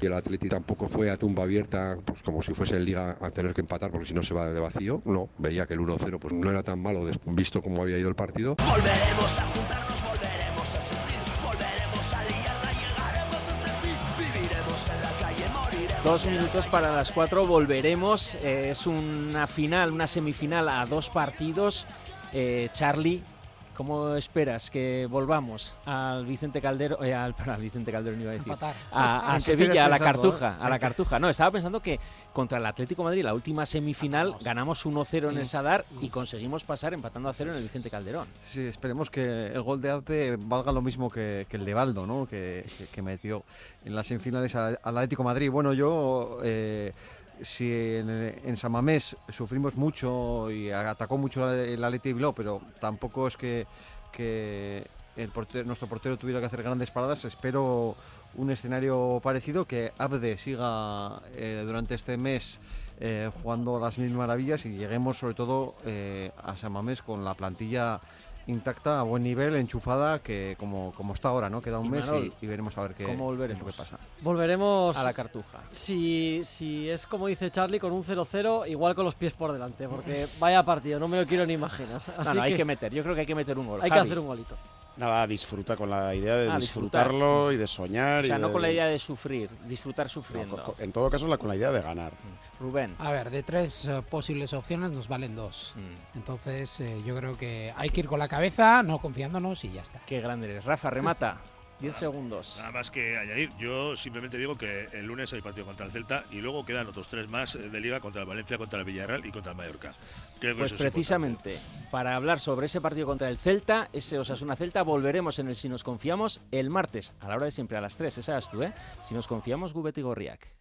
Y el Atleti tampoco fue a tumba abierta, pues como si fuese en Liga a tener que empatar porque si no se va de vacío. No, veía que el 1-0 pues no era tan malo des- visto cómo había ido el partido. Volveremos a juntarnos, volveremos a sentir, volveremos a liarla, llegaremos hasta el fin, viviremos en la calle, moriremos. Dos minutos para las cuatro, volveremos. Eh, es una final, una semifinal a dos partidos. Eh, Charlie, ¿cómo esperas que volvamos al Vicente Caldero, eh, al, perdón, Vicente Caldero no iba a decir, a, a ¿En qué Sevilla, a la Cartuja, eh? a la Cartuja? No, estaba pensando que contra el Atlético de Madrid, la última semifinal, ganamos 1-0 en el Sadar y conseguimos pasar empatando a cero en el Vicente Calderón. Sí, esperemos que el gol de Arte valga lo mismo que, que el de Baldo, ¿no? Que, que- que metió en las semifinales al al Atlético de Madrid. Bueno, yo, eh, si en, en San Mamés sufrimos mucho y atacó mucho el de Bilbao, pero tampoco es que, nuestro portero tuviera que hacer grandes paradas, espero un escenario parecido, que Abde siga eh, durante este mes eh, jugando las mil maravillas y lleguemos sobre todo eh, a San Mamés con la plantilla intacta, a buen nivel, enchufada, que como, como está ahora, ¿no? Queda un Y mes Manol, y, y veremos a ver qué, ¿cómo qué es volveremos? lo que pasa. Volveremos A la Cartuja. Si, si es como dice Charlie, con un 0-0, igual con los pies por delante, porque vaya partido, no me lo quiero ni imaginar. Así no, hay que meter, yo creo que hay que meter un gol. Hay que hacer un golito. Nada, disfruta con la idea de Ah, disfrutar. disfrutarlo y de soñar. O sea, y no de- con la idea de sufrir, disfrutar No, sufriendo. co- en todo caso, la- con la idea de ganar. Rubén. A ver, de tres eh, posibles opciones nos valen dos. Mm. Entonces, eh, yo creo que hay que ir con la cabeza, no confiándonos y ya está. Qué grande eres. Rafa, remata. 10 segundos. Nada más que añadir, yo simplemente digo que el lunes hay partido contra el Celta y luego quedan otros tres más eh, de liga contra el Valencia, contra el Villarreal y contra el Mallorca. pues precisamente, para hablar sobre ese partido contra el Celta, ese Osasuna Celta, volveremos en el Si nos confiamos el martes, a la hora de siempre, a las 3, esa es tú, ¿eh? Si nos confiamos, Gubet y Gorriak.